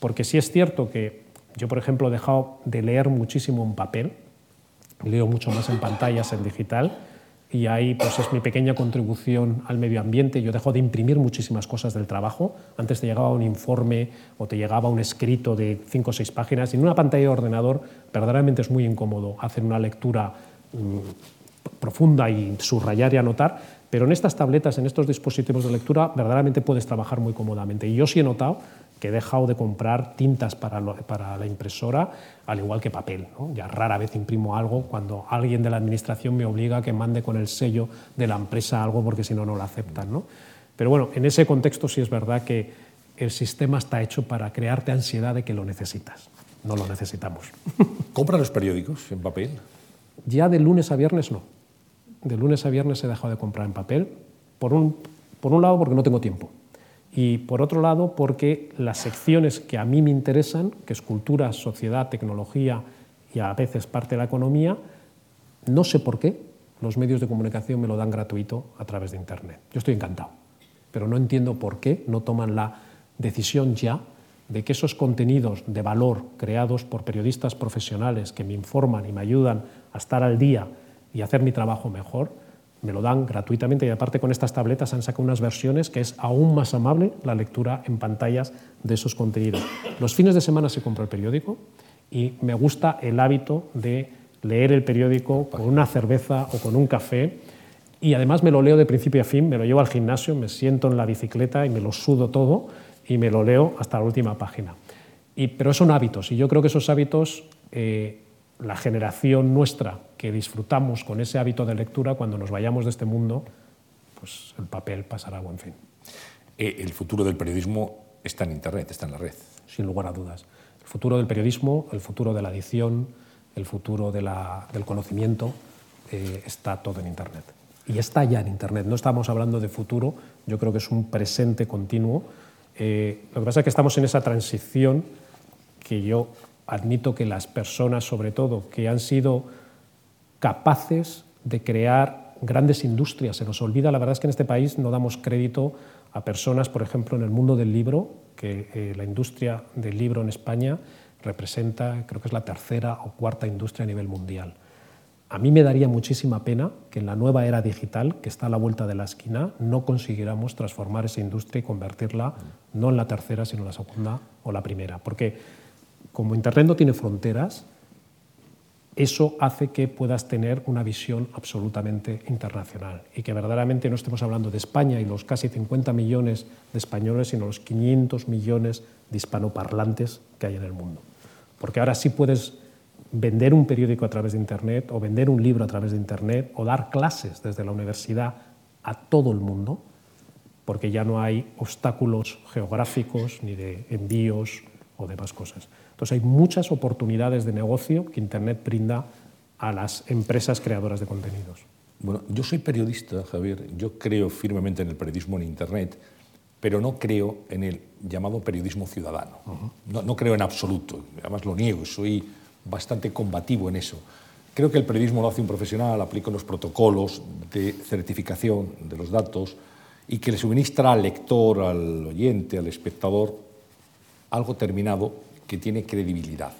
porque sí es cierto que yo, por ejemplo, he dejado de leer muchísimo en papel, leo mucho más en pantallas, en digital, y ahí pues es mi pequeña contribución al medio ambiente. Yo dejo de imprimir muchísimas cosas del trabajo. Antes te llegaba un informe o te llegaba un escrito de cinco o seis páginas en una pantalla de ordenador verdaderamente es muy incómodo hacer una lectura mm, profunda y subrayar y anotar, pero en estas tabletas, en estos dispositivos de lectura, verdaderamente puedes trabajar muy cómodamente. Y yo sí he notado que he dejado de comprar tintas para, para la impresora, al igual que papel. Ya rara vez imprimo algo cuando alguien de la administración me obliga a que mande con el sello de la empresa algo porque si no, no lo aceptan. ¿no? Pero bueno, en ese contexto sí es verdad que el sistema está hecho para crearte ansiedad de que lo necesitas. No lo necesitamos. ¿Compra los periódicos en papel? Ya de lunes a viernes no. De lunes a viernes he dejado de comprar en papel. Por un, por un lado porque no tengo tiempo y por otro lado porque las secciones que a mí me interesan, que es cultura, sociedad, tecnología y a veces parte de la economía, no sé por qué los medios de comunicación me lo dan gratuito a través de Internet. Yo estoy encantado, pero no entiendo por qué no toman la decisión ya de que esos contenidos de valor creados por periodistas profesionales que me informan y me ayudan a estar al día y hacer mi trabajo mejor, me lo dan gratuitamente y aparte con estas tabletas han sacado unas versiones que es aún más amable la lectura en pantallas de esos contenidos. Los fines de semana se compra el periódico y me gusta el hábito de leer el periódico con una cerveza o con un café y además me lo leo de principio a fin, me lo llevo al gimnasio, me siento en la bicicleta y me lo sudo todo y me lo leo hasta la última página. Y, pero son hábitos y yo creo que esos hábitos eh, la generación nuestra que disfrutamos con ese hábito de lectura, cuando nos vayamos de este mundo, pues el papel pasará a buen fin. Eh, el futuro del periodismo está en Internet, está en la red. Sin lugar a dudas. El futuro del periodismo, el futuro de la edición, el futuro del conocimiento, eh, está todo en Internet. Y está ya en Internet. No estamos hablando de futuro, yo creo que es un presente continuo. Eh, lo que pasa es que estamos en esa transición que yo admito que las personas, sobre todo, que han sido capaces de crear grandes industrias, se nos olvida, la verdad es que en este país no damos crédito a personas, por ejemplo, en el mundo del libro, que eh, la industria del libro en España representa, creo que es la tercera o cuarta industria a nivel mundial. A mí me daría muchísima pena que en la nueva era digital, que está a la vuelta de la esquina, no consiguiéramos transformar esa industria y convertirla no en la tercera, sino en la segunda o la primera. Porque como Internet no tiene fronteras, eso hace que puedas tener una visión absolutamente internacional y que verdaderamente no estemos hablando de España y los casi 50 millones de españoles, sino los 500 millones de hispanoparlantes que hay en el mundo. Porque ahora sí puedes vender un periódico a través de Internet o vender un libro a través de Internet o dar clases desde la universidad a todo el mundo, porque ya no hay obstáculos geográficos ni de envíos o demás cosas. Entonces hay muchas oportunidades de negocio que Internet brinda a las empresas creadoras de contenidos. Bueno, yo soy periodista, Javier, yo creo firmemente en el periodismo en Internet, pero no creo en el llamado periodismo ciudadano. no, no creo en absoluto, además lo niego, soy bastante combativo en eso. Creo que el periodismo lo hace un profesional, aplica los protocolos de certificación de los datos y que le suministra al lector, al oyente, al espectador algo terminado que tiene credibilidad.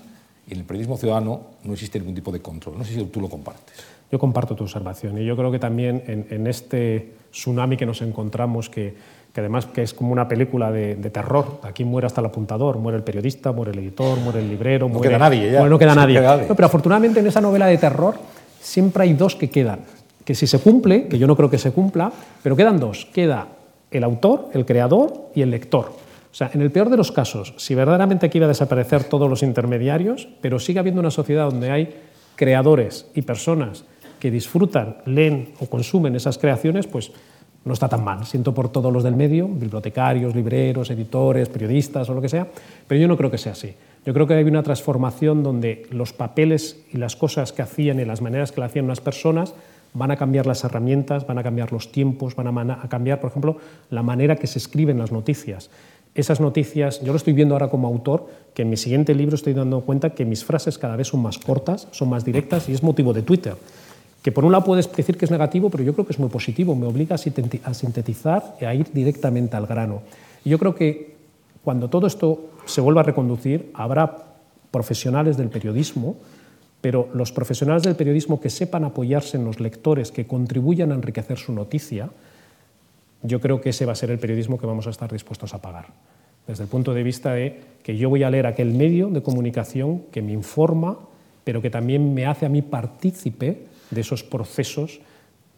Y en el periodismo ciudadano no existe ningún tipo de control. No sé si tú lo compartes. Yo comparto tu observación y yo creo que también en, en este tsunami que nos encontramos, que, que además que es como una película de, terror. Aquí muere hasta el apuntador, muere el periodista, muere el editor, muere el librero. No queda nadie ya. no queda nadie. pero afortunadamente en esa novela de terror siempre hay dos que quedan. Que si se cumple, que yo no creo que se cumpla, pero quedan dos. Queda el autor, el creador y el lector. O sea, en el peor de los casos, si verdaderamente aquí iba a desaparecer todos los intermediarios, pero sigue habiendo una sociedad donde hay creadores y personas que disfrutan, leen o consumen esas creaciones, pues no está tan mal. Siento por todos los del medio, bibliotecarios, libreros, editores, periodistas o lo que sea, pero yo no creo que sea así. Yo creo que hay una transformación donde los papeles y las cosas que hacían y las maneras que lo hacían unas personas van a cambiar las herramientas, van a cambiar los tiempos, van a, cambiar, por ejemplo, la manera que se escriben las noticias. Esas noticias, yo lo estoy viendo ahora como autor, que en mi siguiente libro estoy dando cuenta que mis frases cada vez son más cortas, son más directas y es motivo de Twitter que por un lado puedes decir que es negativo, pero yo creo que es muy positivo, me obliga a sintetizar y a ir directamente al grano. Y yo creo que cuando todo esto se vuelva a reconducir, habrá profesionales del periodismo, pero los profesionales del periodismo que sepan apoyarse en los lectores, que contribuyan a enriquecer su noticia, yo creo que ese va a ser el periodismo que vamos a estar dispuestos a pagar. Desde el punto de vista de que yo voy a leer aquel medio de comunicación que me informa, pero que también me hace a mí partícipe de esos procesos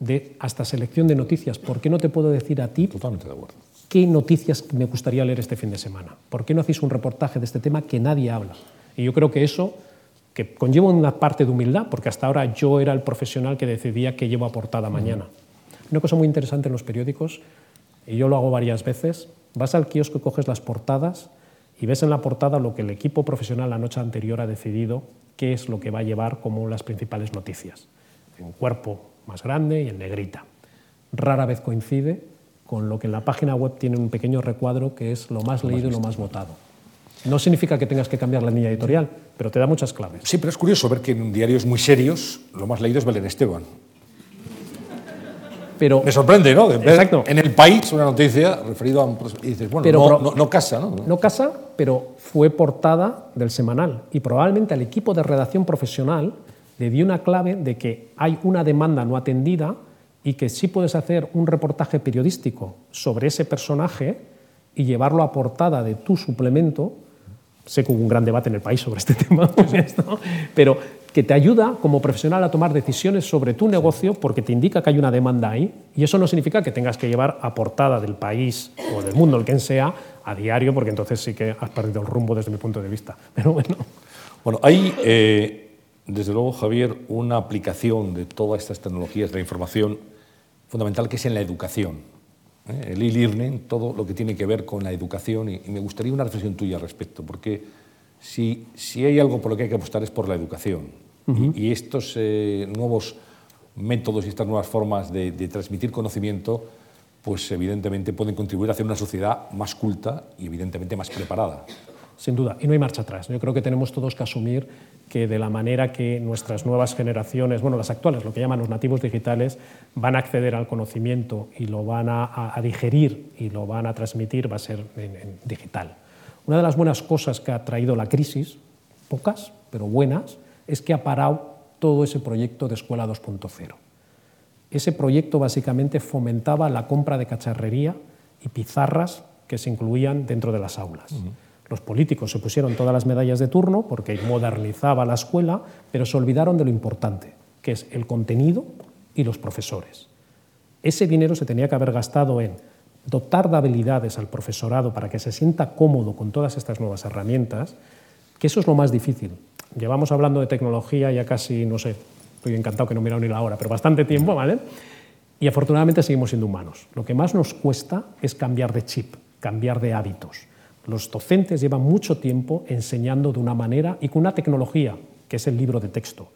de hasta selección de noticias. ¿Por qué no te puedo decir a ti Totalmente de acuerdo. qué noticias me gustaría leer este fin de semana? ¿Por qué no hacéis un reportaje de este tema que nadie habla? Y yo creo que eso que conlleva una parte de humildad, porque hasta ahora yo era el profesional que decidía qué llevo a portada mañana. Una cosa muy interesante en los periódicos, y yo lo hago varias veces, vas al kiosco y coges las portadas y ves en la portada lo que el equipo profesional la noche anterior ha decidido qué es lo que va a llevar como las principales noticias en cuerpo más grande y en negrita. Rara vez coincide con lo que en la página web tiene un pequeño recuadro que es lo más leído y lo más votado. No significa que tengas que cambiar la línea editorial, pero te da muchas claves. Sí, pero es curioso ver que en diarios muy serios lo más leído es Belén Esteban. Pero, Me sorprende, ¿no? exacto. En el país una noticia referida a un... Y dices, bueno, no, no, no, casa, ¿no? No casa, pero fue portada del semanal. Y probablemente al equipo de redacción profesional le di una clave de que hay una demanda no atendida y que sí puedes hacer un reportaje periodístico sobre ese personaje y llevarlo a portada de tu suplemento. Sé que hubo un gran debate en el país sobre este tema, pero que te ayuda como profesional a tomar decisiones sobre tu negocio porque te indica que hay una demanda ahí y eso no significa que tengas que llevar a portada del país o del mundo, el que sea, a diario, porque entonces sí que has perdido el rumbo desde mi punto de vista. Pero bueno. Bueno, hay eh, desde luego, Javier, una aplicación de todas estas tecnologías de la información fundamental que es en la educación. ¿eh? El e-learning, todo lo que tiene que ver con la educación, y, me gustaría una reflexión tuya al respecto, porque si, si, hay algo por lo que hay que apostar es por la educación. Y, estos eh, nuevos métodos y estas nuevas formas de, de, transmitir conocimiento, pues evidentemente pueden contribuir a hacer una sociedad más culta y evidentemente más preparada. Sin duda, y no hay marcha atrás. Yo creo que tenemos todos que asumir que de la manera que nuestras nuevas generaciones, bueno, las actuales, lo que llaman los nativos digitales, van a acceder al conocimiento y lo van a, a digerir y lo van a transmitir, va a ser en, en digital. Una de las buenas cosas que ha traído la crisis, pocas, pero buenas, es que ha parado todo ese proyecto de Escuela 2.0. Ese proyecto básicamente fomentaba la compra de cacharrería y pizarras que se incluían dentro de las aulas. Uh -huh. Los políticos se pusieron todas las medallas de turno porque modernizaba la escuela, pero se olvidaron de lo importante, que es el contenido y los profesores. Ese dinero se tenía que haber gastado en dotar de habilidades al profesorado para que se sienta cómodo con todas estas nuevas herramientas, que eso es lo más difícil. Llevamos hablando de tecnología ya casi, no sé, estoy encantado que no mira ni la hora, pero bastante tiempo, ¿vale? Y afortunadamente seguimos siendo humanos. Lo que más nos cuesta es cambiar de chip, cambiar de hábitos. Los docentes llevan mucho tiempo enseñando de una manera y con una tecnología, que es el libro de texto.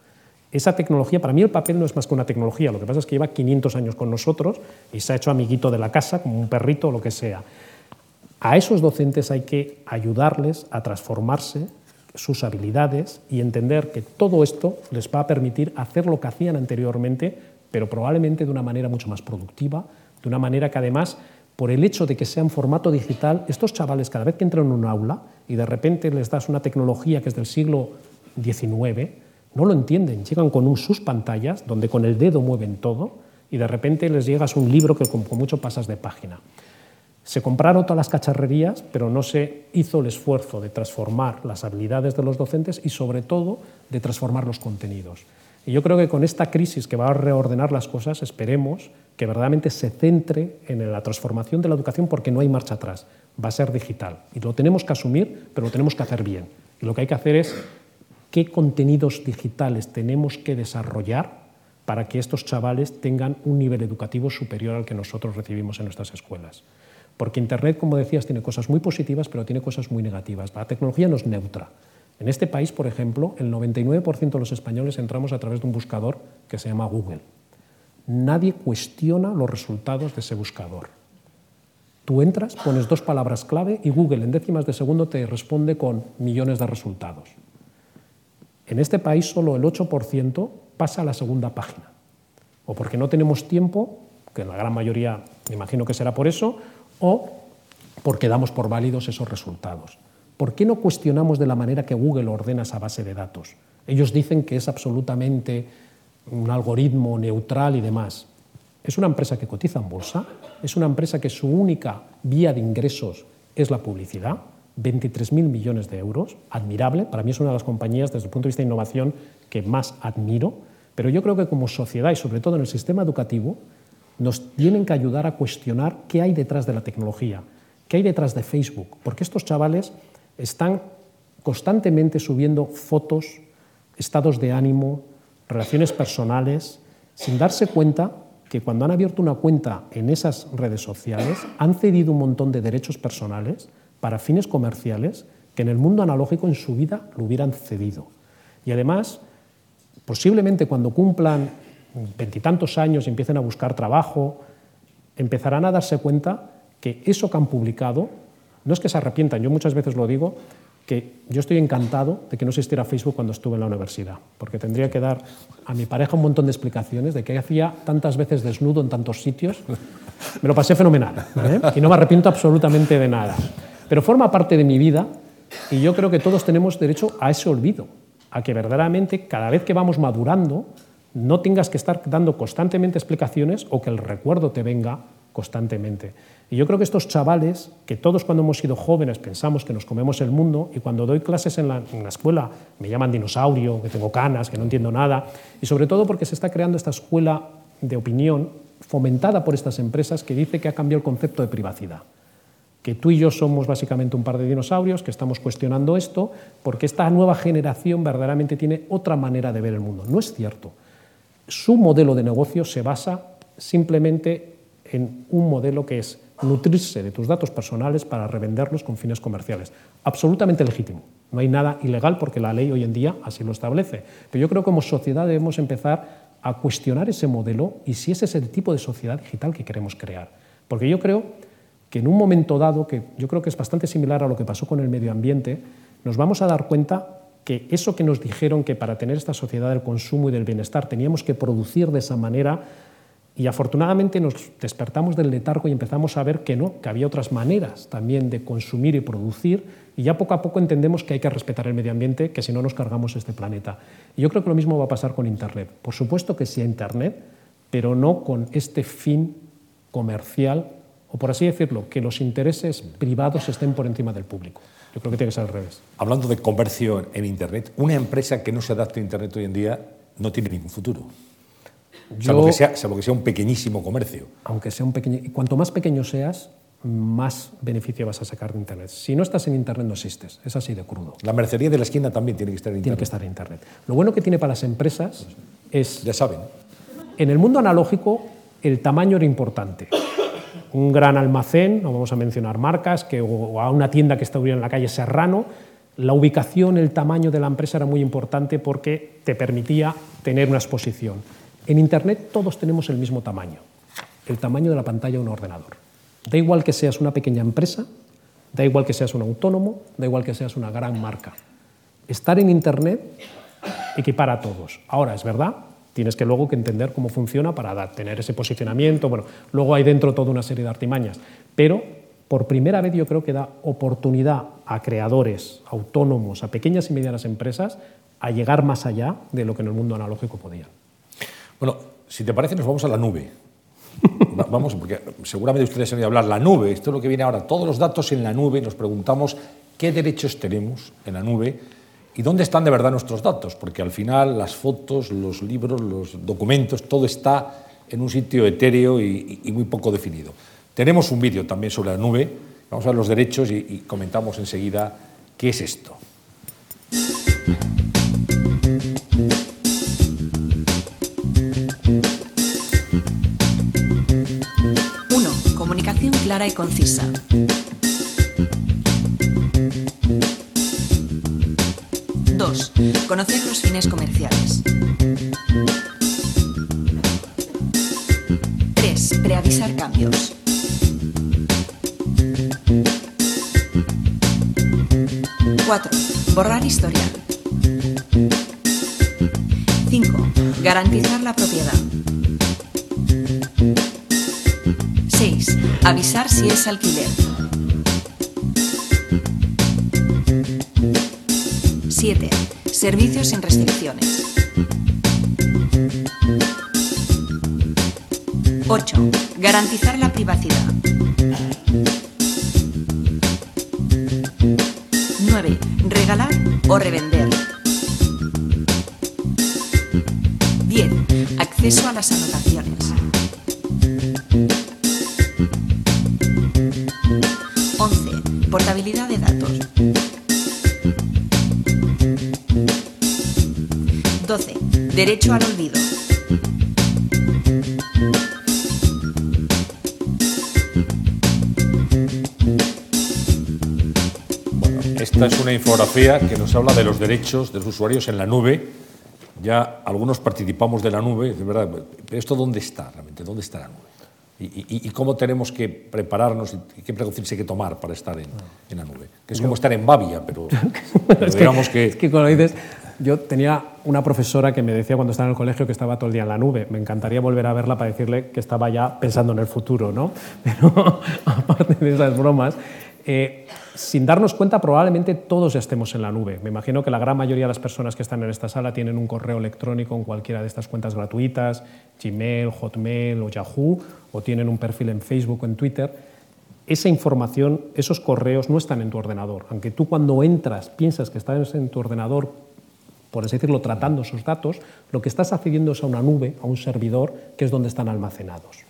Esa tecnología, para mí el papel no es más que una tecnología, lo que pasa es que lleva 500 años con nosotros y se ha hecho amiguito de la casa, como un perrito o lo que sea. A esos docentes hay que ayudarles a transformarse sus habilidades y entender que todo esto les va a permitir hacer lo que hacían anteriormente, pero probablemente de una manera mucho más productiva, de una manera que además por el hecho de que sea en formato digital, estos chavales cada vez que entran en un aula y de repente les das una tecnología que es del siglo XIX, no lo entienden, llegan con un, sus pantallas donde con el dedo mueven todo y de repente les llegas un libro que con, mucho pasas de página. Se compraron todas las cacharrerías, pero no se hizo el esfuerzo de transformar las habilidades de los docentes y sobre todo de transformar los contenidos. Y yo creo que con esta crisis que va a reordenar las cosas, esperemos que verdaderamente se centre en la transformación de la educación porque no hay marcha atrás, va a ser digital. Y lo tenemos que asumir, pero lo tenemos que hacer bien. Y lo que hay que hacer es qué contenidos digitales tenemos que desarrollar para que estos chavales tengan un nivel educativo superior al que nosotros recibimos en nuestras escuelas. Porque Internet, como decías, tiene cosas muy positivas, pero tiene cosas muy negativas. La tecnología no es neutra. En este país, por ejemplo, el 99% de los españoles entramos a través de un buscador que se llama Google. Nadie cuestiona los resultados de ese buscador. Tú entras, pones dos palabras clave y Google en décimas de segundo te responde con millones de resultados. En este país solo el 8% pasa a la segunda página. O porque no tenemos tiempo, que en la gran mayoría me imagino que será por eso, o porque damos por válidos esos resultados. ¿Por qué no cuestionamos de la manera que Google ordena esa base de datos? Ellos dicen que es absolutamente un algoritmo neutral y demás. Es una empresa que cotiza en bolsa, es una empresa que su única vía de ingresos es la publicidad, 23.000 millones de euros, admirable, para mí es una de las compañías desde el punto de vista de innovación que más admiro, pero yo creo que como sociedad y sobre todo en el sistema educativo nos tienen que ayudar a cuestionar qué hay detrás de la tecnología, qué hay detrás de Facebook, porque estos chavales están constantemente subiendo fotos, estados de ánimo, relaciones personales, sin darse cuenta que cuando han abierto una cuenta en esas redes sociales han cedido un montón de derechos personales para fines comerciales que en el mundo analógico en su vida lo hubieran cedido. Y además, posiblemente cuando cumplan veintitantos años y empiecen a buscar trabajo, empezarán a darse cuenta que eso que han publicado no es que se arrepientan, yo muchas veces lo digo, que yo estoy encantado de que no existiera Facebook cuando estuve en la universidad, porque tendría que dar a mi pareja un montón de explicaciones de que hacía tantas veces desnudo en tantos sitios. Me lo pasé fenomenal y no me arrepiento absolutamente de nada. Pero forma parte de mi vida y yo creo que todos tenemos derecho a ese olvido, a que verdaderamente cada vez que vamos madurando no tengas que estar dando constantemente explicaciones o que el recuerdo te venga constantemente. Y yo creo que estos chavales, que todos cuando hemos sido jóvenes pensamos que nos comemos el mundo, y cuando doy clases en la, escuela me llaman dinosaurio, que tengo canas, que no entiendo nada, y sobre todo porque se está creando esta escuela de opinión fomentada por estas empresas que dice que ha cambiado el concepto de privacidad. Que tú y yo somos básicamente un par de dinosaurios que estamos cuestionando esto porque esta nueva generación verdaderamente tiene otra manera de ver el mundo. No es cierto. Su modelo de negocio se basa simplemente en un modelo que es nutrirse de tus datos personales para revenderlos con fines comerciales. Absolutamente legítimo. No hay nada ilegal porque la ley hoy en día así lo establece. Pero yo creo que como sociedad debemos empezar a cuestionar ese modelo y si ese es el tipo de sociedad digital que queremos crear. Porque yo creo que en un momento dado, que yo creo que es bastante similar a lo que pasó con el medio ambiente, nos vamos a dar cuenta que eso que nos dijeron que para tener esta sociedad del consumo y del bienestar teníamos que producir de esa manera, y afortunadamente nos despertamos del letargo y empezamos a ver que no, que había otras maneras también de consumir y producir, y ya poco a poco entendemos que hay que respetar el medio ambiente, que si no nos cargamos este planeta. Y yo creo que lo mismo va a pasar con Internet. Por supuesto que sí a Internet, pero no con este fin comercial, o por así decirlo, que los intereses privados estén por encima del público. Yo creo que tiene que ser al revés. Hablando de comercio en Internet, una empresa que no se adapte a Internet hoy en día no tiene ningún futuro. Yo, salvo, que sea, salvo que sea un pequeñísimo comercio. Aunque sea un pequeño. Cuanto más pequeño seas, más beneficio vas a sacar de Internet. Si no estás en Internet, no existes. Es así de crudo. La mercería de la esquina también tiene que estar en Internet. Tiene que estar en Internet. Lo bueno que tiene para las empresas es. Ya saben. En el mundo analógico, el tamaño era importante un gran almacén, no vamos a mencionar marcas, que, o a una tienda que está en la calle Serrano, la ubicación, el tamaño de la empresa era muy importante porque te permitía tener una exposición. En Internet todos tenemos el mismo tamaño, el tamaño de la pantalla de un ordenador. Da igual que seas una pequeña empresa, da igual que seas un autónomo, da igual que seas una gran marca. Estar en Internet equipara a todos. Ahora, es verdad Tienes que luego que entender cómo funciona para tener ese posicionamiento. Bueno, luego hay dentro toda una serie de artimañas. Pero por primera vez yo creo que da oportunidad a creadores, autónomos, a pequeñas y medianas empresas a llegar más allá de lo que en el mundo analógico podían. Bueno, si te parece, nos vamos a la nube. Vamos, porque seguramente ustedes han oído hablar la nube, esto es lo que viene ahora, todos los datos en la nube, nos preguntamos qué derechos tenemos en la nube ¿Y dónde están de verdad nuestros datos? Porque al final las fotos, los libros, los documentos, todo está en un sitio etéreo y, muy poco definido. Tenemos un vídeo también sobre la nube, vamos a ver los derechos y, y comentamos enseguida qué es esto. Uno, comunicación clara y concisa. Conocer los fines comerciales. 3. Preavisar cambios. 4. Borrar historial. 5. Garantizar la propiedad. 6. Avisar si es alquiler. 7. Servicios sin restricciones. 8. Garantizar la privacidad. 9. Regalar o revender. 10. Acceso a las anotaciones. Derecho al olvido. Esta es una infografía que nos habla de los derechos de los usuarios en la nube. Ya algunos participamos de la nube, de verdad. Pero ¿esto dónde está realmente? ¿Dónde está la nube? Y, cómo tenemos que prepararnos y qué precauciones hay que tomar para estar en, en la nube. Que es como estar en Bavia, pero, digamos que... Es que cuando dices, yo tenía una profesora que me decía cuando estaba en el colegio que estaba todo el día en la nube. Me encantaría volver a verla para decirle que estaba ya pensando en el futuro, ¿no? Pero aparte de esas bromas, eh, sin darnos cuenta probablemente todos estemos en la nube. Me imagino que la gran mayoría de las personas que están en esta sala tienen un correo electrónico en cualquiera de estas cuentas gratuitas, Gmail, Hotmail o Yahoo, o tienen un perfil en Facebook o en Twitter esa información, esos correos no están en tu ordenador. Aunque tú cuando entras piensas que estás en tu ordenador por así decirlo, tratando esos datos, lo que estás accediendo es a una nube, a un servidor, que es donde están almacenados.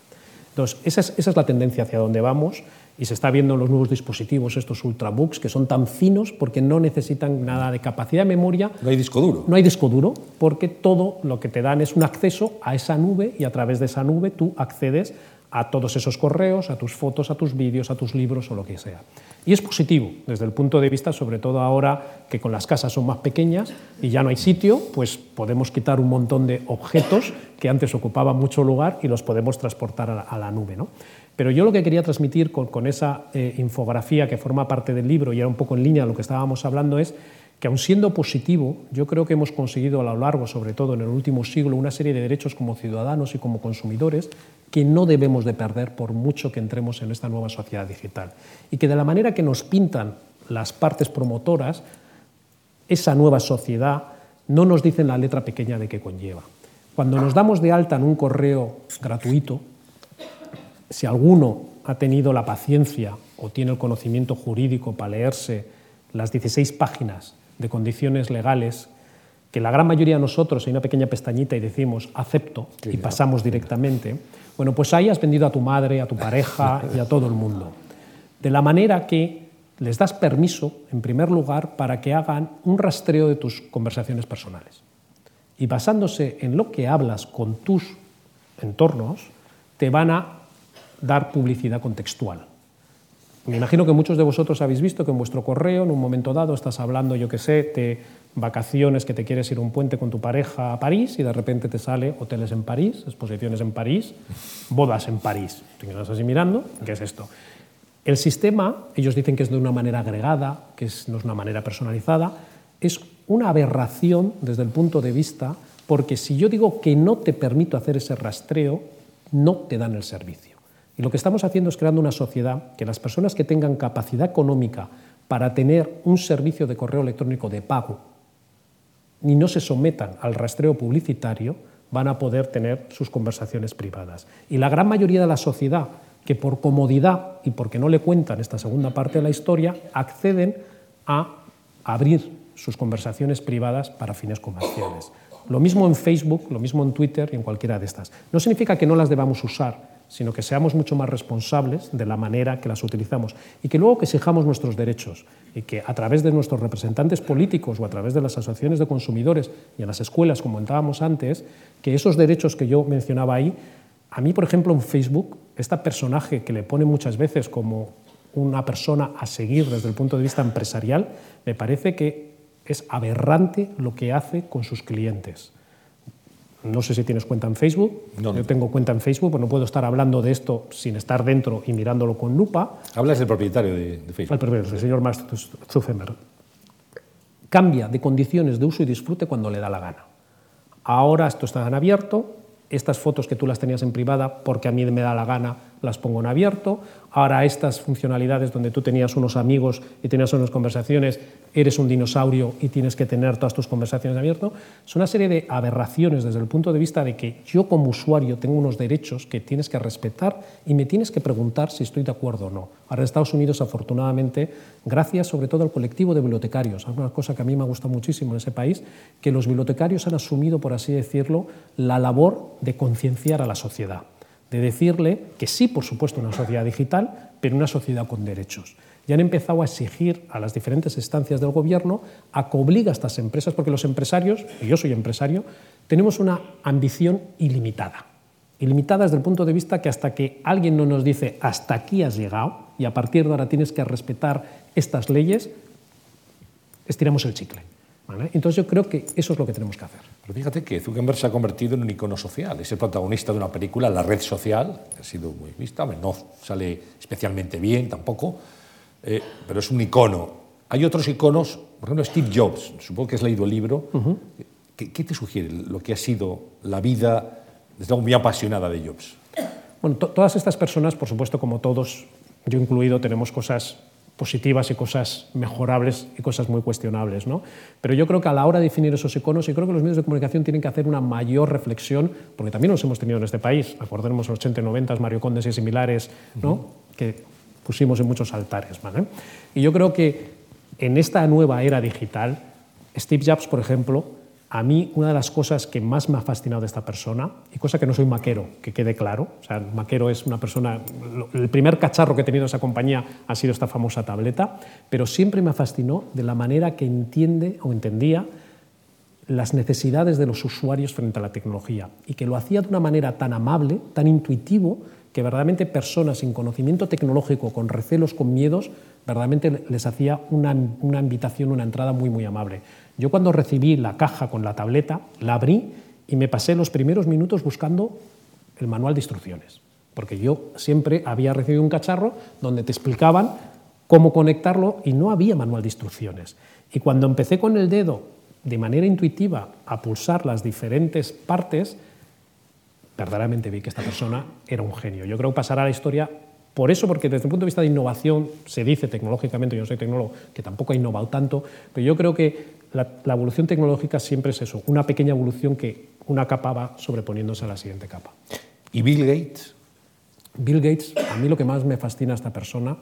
Entonces, esa es, la tendencia hacia donde vamos y se está viendo en los nuevos dispositivos, estos ultrabooks, que son tan finos porque no necesitan nada de capacidad de memoria. No hay disco duro. No hay disco duro, porque todo lo que te dan es un acceso a esa nube y a través de esa nube tú accedes a todos esos correos, a tus fotos, a tus vídeos, a tus libros o lo que sea. Y es positivo desde el punto de vista, sobre todo ahora que con las casas son más pequeñas y ya no hay sitio, pues podemos quitar un montón de objetos que antes ocupaban mucho lugar y los podemos transportar a la, nube. ¿no? Pero yo lo que quería transmitir con, esa eh, infografía que forma parte del libro y era un poco en línea de lo que estábamos hablando es que aun siendo positivo, yo creo que hemos conseguido a lo largo, sobre todo en el último siglo, una serie de derechos como ciudadanos y como consumidores que no debemos de perder por mucho que entremos en esta nueva sociedad digital. Y que de la manera que nos pintan las partes promotoras, esa nueva sociedad no nos dicen la letra pequeña de qué conlleva. Cuando nos damos de alta en un correo gratuito, si alguno ha tenido la paciencia o tiene el conocimiento jurídico para leerse las 16 páginas de condiciones legales que la gran mayoría de nosotros hay una pequeña pestañita y decimos acepto y pasamos directamente, bueno, pues ahí has vendido a tu madre, a tu pareja y a todo el mundo. De la manera que les das permiso, en primer lugar, para que hagan un rastreo de tus conversaciones personales. Y basándose en lo que hablas con tus entornos, te van a dar publicidad contextual. Me imagino que muchos de vosotros habéis visto que en vuestro correo, en un momento dado, estás hablando, yo qué sé, de vacaciones, que te quieres ir un puente con tu pareja a París y de repente te sale hoteles en París, exposiciones en París, bodas en París. Te quedas así mirando, ¿qué es esto? El sistema, ellos dicen que es de una manera agregada, que no es una manera personalizada, es una aberración desde el punto de vista, porque si yo digo que no te permito hacer ese rastreo, no te dan el servicio. Y lo que estamos haciendo es creando una sociedad que las personas que tengan capacidad económica para tener un servicio de correo electrónico de pago ni no se sometan al rastreo publicitario, van a poder tener sus conversaciones privadas. Y la gran mayoría de la sociedad, que por comodidad y porque no le cuentan esta segunda parte de la historia, acceden a abrir sus conversaciones privadas para fines comerciales. Lo mismo en Facebook, lo mismo en Twitter y en cualquiera de estas. No significa que no las debamos usar, sino que seamos mucho más responsables de la manera que las utilizamos y que luego que exijamos nuestros derechos y que a través de nuestros representantes políticos o a través de las asociaciones de consumidores y en las escuelas, como comentábamos antes, que esos derechos que yo mencionaba ahí, a mí, por ejemplo, en Facebook, este personaje que le pone muchas veces como una persona a seguir desde el punto de vista empresarial, me parece que es aberrante lo que hace con sus clientes. No sé si tienes cuenta en Facebook. No, Yo tengo cuenta en Facebook, pero no puedo estar hablando de esto sin estar dentro y mirándolo con lupa. Hablas del propietario de, Facebook. El propietario, el señor Mark Zuckerberg. Cambia de condiciones de uso y disfrute cuando le da la gana. Ahora esto está en abierto, estas fotos que tú las tenías en privada porque a mí me da la gana las pongo en abierto, ahora estas funcionalidades donde tú tenías unos amigos y tenías unas conversaciones, eres un dinosaurio y tienes que tener todas tus conversaciones abiertas, son una serie de aberraciones desde el punto de vista de que yo como usuario tengo unos derechos que tienes que respetar y me tienes que preguntar si estoy de acuerdo o no. Ahora en Estados Unidos, afortunadamente, gracias sobre todo al colectivo de bibliotecarios, una cosa que a mí me gusta muchísimo en ese país, que los bibliotecarios han asumido, por así decirlo, la labor de concienciar a la sociedad de decirle que sí, por supuesto, una sociedad digital, pero una sociedad con derechos. Y han empezado a exigir a las diferentes instancias del gobierno a que obliga a estas empresas, porque los empresarios, y yo soy empresario, tenemos una ambición ilimitada. Ilimitada desde el punto de vista que hasta que alguien no nos dice hasta aquí has llegado y a partir de ahora tienes que respetar estas leyes, estiramos el chicle. Entonces yo creo que eso es lo que tenemos que hacer. Pero fíjate que Zuckerberg se ha convertido en un icono social, es el protagonista de una película, La red social, que ha sido muy vista, no sale especialmente bien tampoco, eh, pero es un icono. Hay otros iconos, por ejemplo Steve Jobs, supongo que has leído el libro, ¿Qué, te sugiere lo que ha sido la vida, desde luego muy apasionada de Jobs? Bueno, todas estas personas, por supuesto, como todos, yo incluido, tenemos cosas positivas y cosas mejorables y cosas muy cuestionables. ¿no? Pero yo creo que a la hora de definir esos iconos, y creo que los medios de comunicación tienen que hacer una mayor reflexión, porque también los hemos tenido en este país, acordemos los 80 y 90, Mario Condes y similares, ¿no? que pusimos en muchos altares. ¿vale? Y yo creo que en esta nueva era digital, Steve Jobs, por ejemplo, a mí una de las cosas que más me ha fascinado de esta persona, y cosa que no soy maquero, que quede claro, o sea, maquero es una persona, el primer cacharro que he tenido esa compañía ha sido esta famosa tableta, pero siempre me fascinó de la manera que entiende o entendía las necesidades de los usuarios frente a la tecnología y que lo hacía de una manera tan amable, tan intuitivo, que verdaderamente personas sin conocimiento tecnológico, con recelos, con miedos, verdaderamente les hacía una, una invitación, una entrada muy, muy amable. Yo cuando recibí la caja con la tableta, la abrí y me pasé los primeros minutos buscando el manual de instrucciones, porque yo siempre había recibido un cacharro donde te explicaban cómo conectarlo y no había manual de instrucciones. Y cuando empecé con el dedo de manera intuitiva a pulsar las diferentes partes, verdaderamente vi que esta persona era un genio. Yo creo que pasará a la historia por eso, porque desde el punto de vista de innovación, se dice tecnológicamente, yo no soy tecnólogo, que tampoco ha innovado tanto, pero yo creo que la, la, evolución tecnológica siempre es eso, una pequeña evolución que una capa va sobreponiéndose a la siguiente capa. ¿Y Bill Gates? Bill Gates, a mí lo que más me fascina a esta persona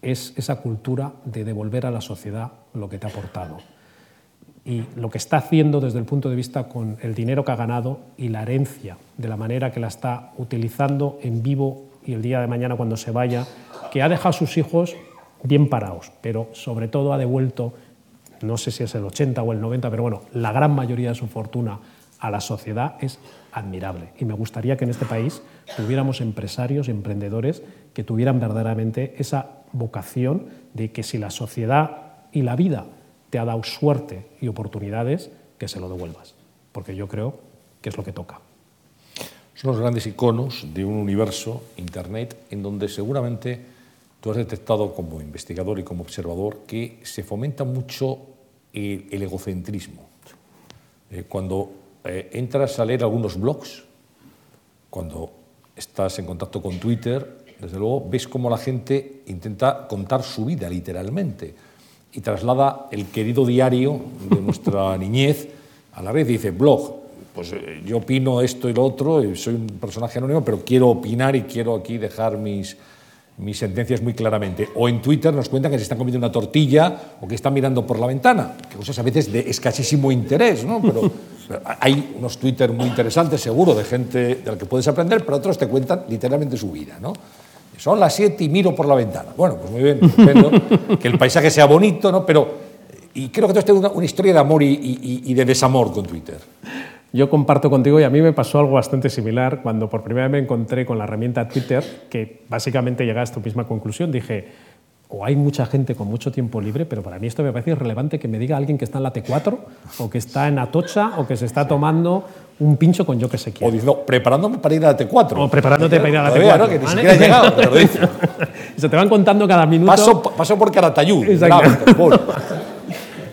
es esa cultura de devolver a la sociedad lo que te ha aportado. Y lo que está haciendo desde el punto de vista con el dinero que ha ganado y la herencia, de la manera que la está utilizando en vivo y el día de mañana cuando se vaya, que ha dejado a sus hijos bien parados, pero sobre todo ha devuelto, no sé si es el 80 o el 90, pero bueno, la gran mayoría de su fortuna a la sociedad es admirable. Y me gustaría que en este país tuviéramos empresarios, emprendedores, que tuvieran verdaderamente esa vocación de que si la sociedad y la vida te ha dado suerte y oportunidades, que se lo devuelvas. Porque yo creo que es lo que toca. Son los grandes iconos de un universo, Internet, en donde seguramente tú has detectado como investigador y como observador que se fomenta mucho el, el egocentrismo. Eh, cuando eh, entras a leer algunos blogs, cuando estás en contacto con Twitter, desde luego ves cómo la gente intenta contar su vida literalmente y traslada el querido diario de nuestra niñez a la red y dice, blog, pues eh, yo opino esto y lo otro, soy un personaje anónimo, pero quiero opinar y quiero aquí dejar mis, mis sentencias muy claramente. O en Twitter nos cuentan que se están comiendo una tortilla o que están mirando por la ventana, que cosas a veces de escasísimo interés, ¿no? Pero hay unos Twitter muy interesantes, seguro, de gente de la que puedes aprender, pero otros te cuentan literalmente su vida, ¿no? Son las siete y miro por la ventana. Bueno, pues muy bien, estupendo, que el paisaje sea bonito, ¿no? Pero, y creo que tú has una, una historia de amor y, y de desamor con Twitter. Yo comparto contigo y a mí me pasó algo bastante similar cuando por primera vez me encontré con la herramienta Twitter, que básicamente llega a esta misma conclusión. Dije, o hay mucha gente con mucho tiempo libre, pero para mí esto me parece irrelevante que me diga alguien que está en la T4 o que está en Atocha o que se está tomando un pincho con yo que sé quién. O diciendo, preparándome para ir a la T4. O preparándote para ir a la Todavía, T4. ¿no? Que ni ¿vale? siquiera he llegado, pero lo dice. se te van contando cada minuto. Paso, paso por Caratayud. Exacto. Bravo.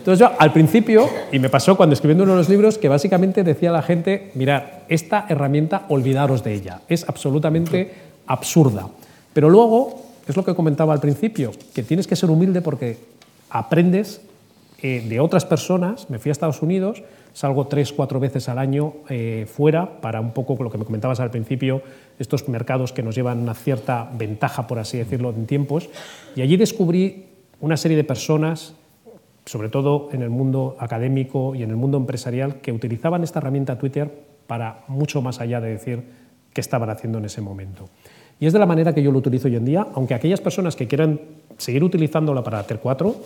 Entonces yo al principio, y me pasó cuando escribiendo uno de los libros, que básicamente decía a la gente, mirad, esta herramienta olvidaros de ella, es absolutamente absurda. Pero luego, es lo que comentaba al principio, que tienes que ser humilde porque aprendes eh, de otras personas, me fui a Estados Unidos, salgo tres, cuatro veces al año eh, fuera para un poco lo que me comentabas al principio, estos mercados que nos llevan una cierta ventaja, por así decirlo, en tiempos, y allí descubrí una serie de personas sobre todo en el mundo académico y en el mundo empresarial, que utilizaban esta herramienta Twitter para mucho más allá de decir qué estaban haciendo en ese momento. Y es de la manera que yo lo utilizo hoy en día, aunque aquellas personas que quieran seguir utilizándola para hacer 4,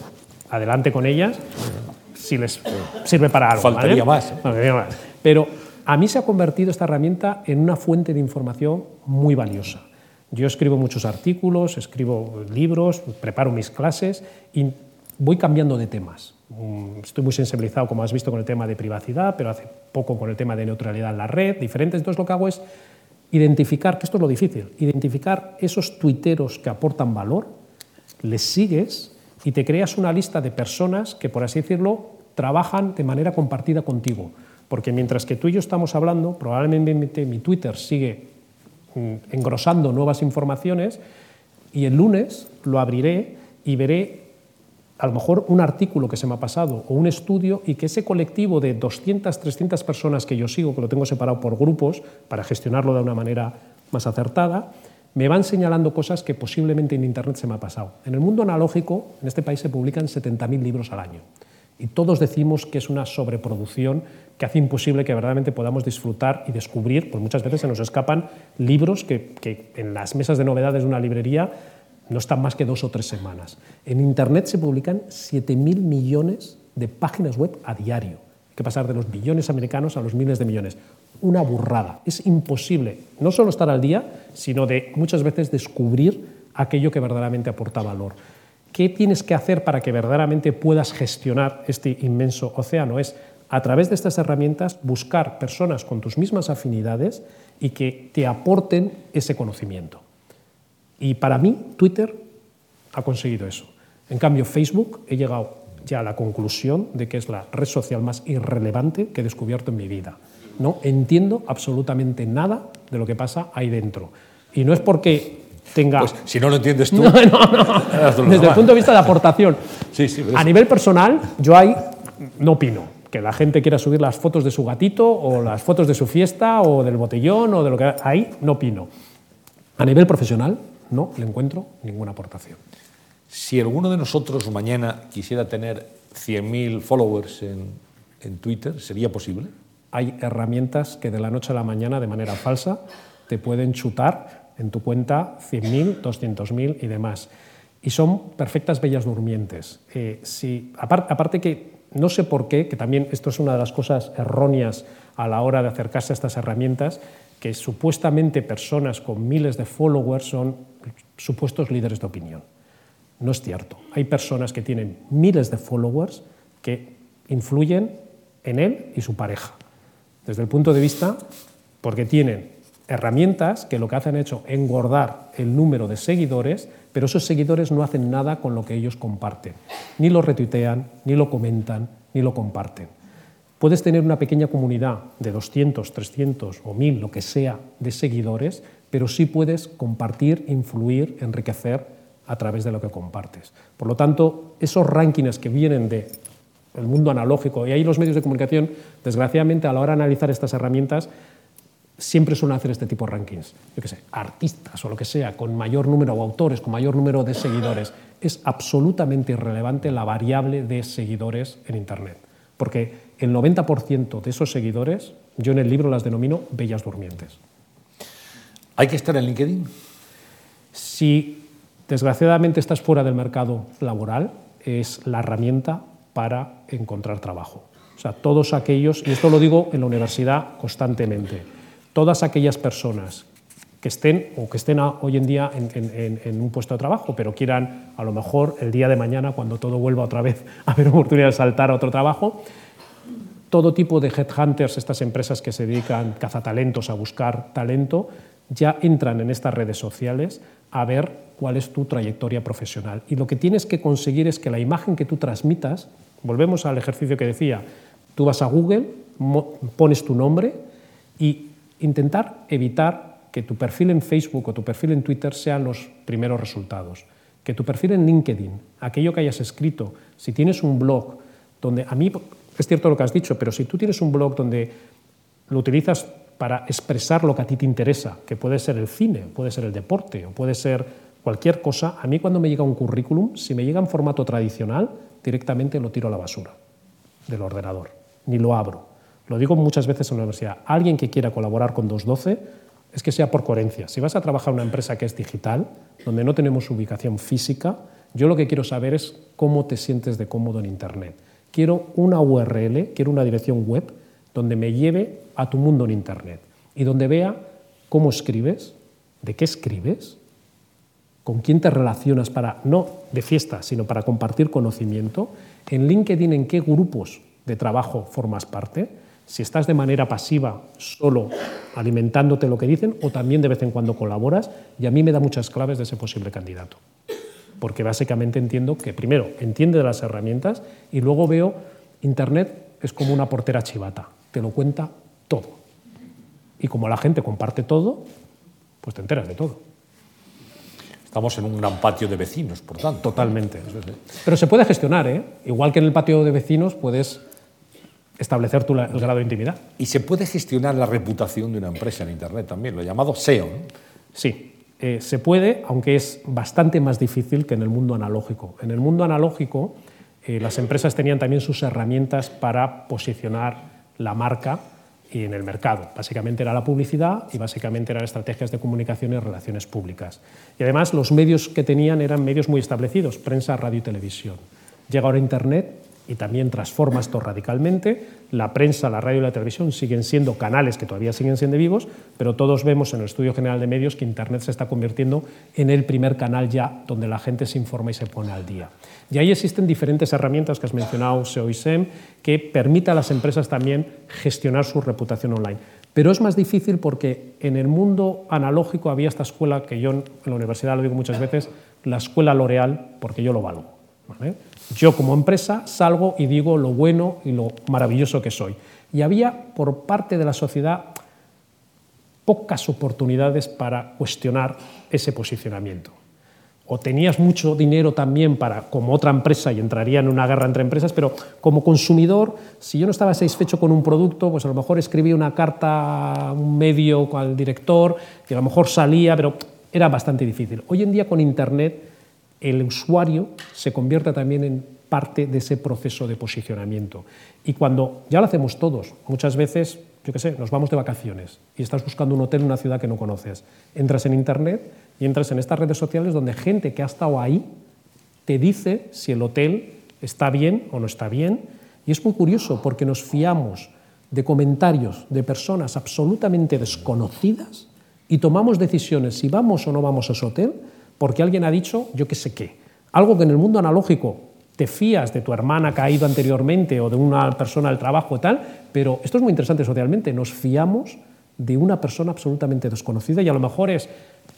adelante con ellas, si les sirve para algo. Faltaría ¿vale? más, ¿eh? Faltaría más. Pero a mí se ha convertido esta herramienta en una fuente de información muy valiosa. Yo escribo muchos artículos, escribo libros, preparo mis clases y voy cambiando de temas. Mm, Estoy muy sensibilizado, como has visto, con el tema de privacidad, pero hace poco con el tema de neutralidad en la red, diferentes. Entonces lo que hago es identificar, que esto es lo difícil, identificar esos tuiteros que aportan valor, les sigues y te creas una lista de personas que, por así decirlo, trabajan de manera compartida contigo. Porque mientras que tú y yo estamos hablando, probablemente mi Twitter sigue mm, engrosando nuevas informaciones y el lunes lo abriré y veré a lo mejor un artículo que se me ha pasado o un estudio y que ese colectivo de 200, 300 personas que yo sigo, que lo tengo separado por grupos para gestionarlo de una manera más acertada, me van señalando cosas que posiblemente en Internet se me ha pasado. En el mundo analógico, en este país se publican 70.000 libros al año y todos decimos que es una sobreproducción que hace imposible que verdaderamente podamos disfrutar y descubrir, pues muchas veces se nos escapan libros que, que en las mesas de novedades de una librería no están más que dos o tres semanas. En Internet se publican 7.000 millones de páginas web a diario. Hay que pasar de los billones americanos a los miles de millones. una burrada. Es imposible no solo estar al día, sino de muchas veces descubrir aquello que verdaderamente aporta valor. ¿Qué tienes que hacer para que verdaderamente puedas gestionar este inmenso océano? Es, a través de estas herramientas, buscar personas con tus mismas afinidades y que te aporten ese conocimiento. Y para mí, Twitter ha conseguido eso. En cambio, Facebook he llegado ya a la conclusión de que es la red social más irrelevante que he descubierto en mi vida. No entiendo absolutamente nada de lo que pasa ahí dentro. Y no es porque tenga... Pues si no lo entiendes tú... No, no, no. Desde el punto de vista de aportación. Sí, sí, a nivel personal, yo ahí no opino. Que la gente quiera subir las fotos de su gatito o las fotos de su fiesta o del botellón o de lo que... Ahí no opino. A nivel profesional, no le encuentro ninguna aportación. Si alguno de nosotros mañana quisiera tener 100.000 followers en, en, Twitter, ¿sería posible? Hay herramientas que de la noche a la mañana, de manera falsa, te pueden chutar en tu cuenta 100.000, 200.000 y demás. Y son perfectas bellas durmientes. Eh, si, aparte, aparte que no sé por qué, que también esto es una de las cosas erróneas a la hora de acercarse a estas herramientas, que supuestamente personas con miles de followers son supuestos líderes de opinión. No es cierto. Hay personas que tienen miles de followers que influyen en él y su pareja. Desde el punto de vista, porque tienen herramientas que lo que hacen es engordar el número de seguidores, pero esos seguidores no hacen nada con lo que ellos comparten. Ni lo retuitean, ni lo comentan, ni lo comparten. Puedes tener una pequeña comunidad de 200, 300 o 1000, lo que sea, de seguidores, pero sí puedes compartir, influir, enriquecer a través de lo que compartes. Por lo tanto, esos rankings que vienen del mundo analógico, y ahí los medios de comunicación, desgraciadamente, a la hora de analizar estas herramientas, siempre suelen hacer este tipo de rankings. Yo qué sé, artistas o lo que sea, con mayor número de autores, con mayor número de seguidores. Es absolutamente irrelevante la variable de seguidores en Internet, porque el 90% de esos seguidores, yo en el libro las denomino bellas durmientes. ¿Hay que estar en LinkedIn? Si Desgraciadamente estás fuera del mercado laboral, es la herramienta para encontrar trabajo. O sea, todos aquellos, y esto lo digo en la universidad constantemente, todas aquellas personas que estén o que estén hoy en día en, un puesto de trabajo, pero quieran a lo mejor el día de mañana, cuando todo vuelva otra vez a haber oportunidad de saltar a otro trabajo, todo tipo de headhunters, estas empresas que se dedican cazatalentos a buscar talento, ya entran en estas redes sociales a ver cuál es tu trayectoria profesional. Y lo que tienes que conseguir es que la imagen que tú transmitas, volvemos al ejercicio que decía, tú vas a Google, pones tu nombre y intentar evitar que tu perfil en Facebook o tu perfil en Twitter sean los primeros resultados. Que tu perfil en LinkedIn, aquello que hayas escrito, si tienes un blog donde a mí es cierto lo que has dicho, pero si tú tienes un blog donde lo utilizas para expresar lo que a ti te interesa, que puede ser el cine, puede ser el deporte o puede ser cualquier cosa, a mí cuando me llega un currículum, si me llega en formato tradicional, directamente lo tiro a la basura del ordenador, ni lo abro. Lo digo muchas veces en la universidad. Alguien que quiera colaborar con 212 es que sea por coherencia. Si vas a trabajar en una empresa que es digital, donde no tenemos ubicación física, yo lo que quiero saber es cómo te sientes de cómodo en Internet. Quiero una URL, quiero una dirección web donde me lleve a tu mundo en Internet y donde vea cómo escribes, de qué escribes, con quién te relacionas para, no de fiesta, sino para compartir conocimiento, en LinkedIn en qué grupos de trabajo formas parte, si estás de manera pasiva, solo alimentándote lo que dicen, o también de vez en cuando colaboras, y a mí me da muchas claves de ese posible candidato. Porque básicamente entiendo que, primero, entiende de las herramientas y luego veo, Internet es como una portera chivata, te lo cuenta todo. Y como la gente comparte todo, pues te enteras de todo. Estamos en un gran patio de vecinos, por tanto. Totalmente. Pero se puede gestionar, ¿eh? Igual que en el patio de vecinos puedes establecer tu, el grado de intimidad. Y se puede gestionar la reputación de una empresa en Internet también, lo llamado SEO. Sí, eh, se puede, aunque es bastante más difícil que en el mundo analógico. En el mundo analógico, eh, las empresas tenían también sus herramientas para posicionar la marca y en el mercado. Básicamente era la publicidad y básicamente eran estrategias de comunicación y relaciones públicas. Y además los medios que tenían eran medios muy establecidos, prensa, radio y televisión. Llega ahora Internet y también transforma esto radicalmente. La prensa, la radio y la televisión siguen siendo canales que todavía siguen siendo vivos, pero todos vemos en el Estudio General de Medios que Internet se está convirtiendo en el primer canal ya donde la gente se informa y se pone al día. Y ahí existen diferentes herramientas que has mencionado, SEO y SEM, que permiten a las empresas también gestionar su reputación online. Pero es más difícil porque en el mundo analógico había esta escuela que yo en la universidad lo digo muchas veces, la escuela L'Oreal, porque yo lo valgo. Yo como empresa salgo y digo lo bueno y lo maravilloso que soy. Y había por parte de la sociedad pocas oportunidades para cuestionar ese posicionamiento. O tenías mucho dinero también para, como otra empresa, y entraría en una guerra entre empresas, pero como consumidor, si yo no estaba satisfecho con un producto, pues a lo mejor escribía una carta a un medio, al director, que a lo mejor salía, pero era bastante difícil. Hoy en día con Internet el usuario se convierta también en parte de ese proceso de posicionamiento. Y cuando ya lo hacemos todos, muchas veces, yo qué sé, nos vamos de vacaciones y estás buscando un hotel en una ciudad que no conoces, entras en Internet y entras en estas redes sociales donde gente que ha estado ahí te dice si el hotel está bien o no está bien. Y es muy curioso porque nos fiamos de comentarios de personas absolutamente desconocidas y tomamos decisiones si vamos o no vamos a ese hotel porque alguien ha dicho yo qué sé qué. Algo que en el mundo analógico te fías de tu hermana que anteriormente o de una persona del trabajo y tal, pero esto es muy interesante socialmente, nos fiamos de una persona absolutamente desconocida y a lo mejor es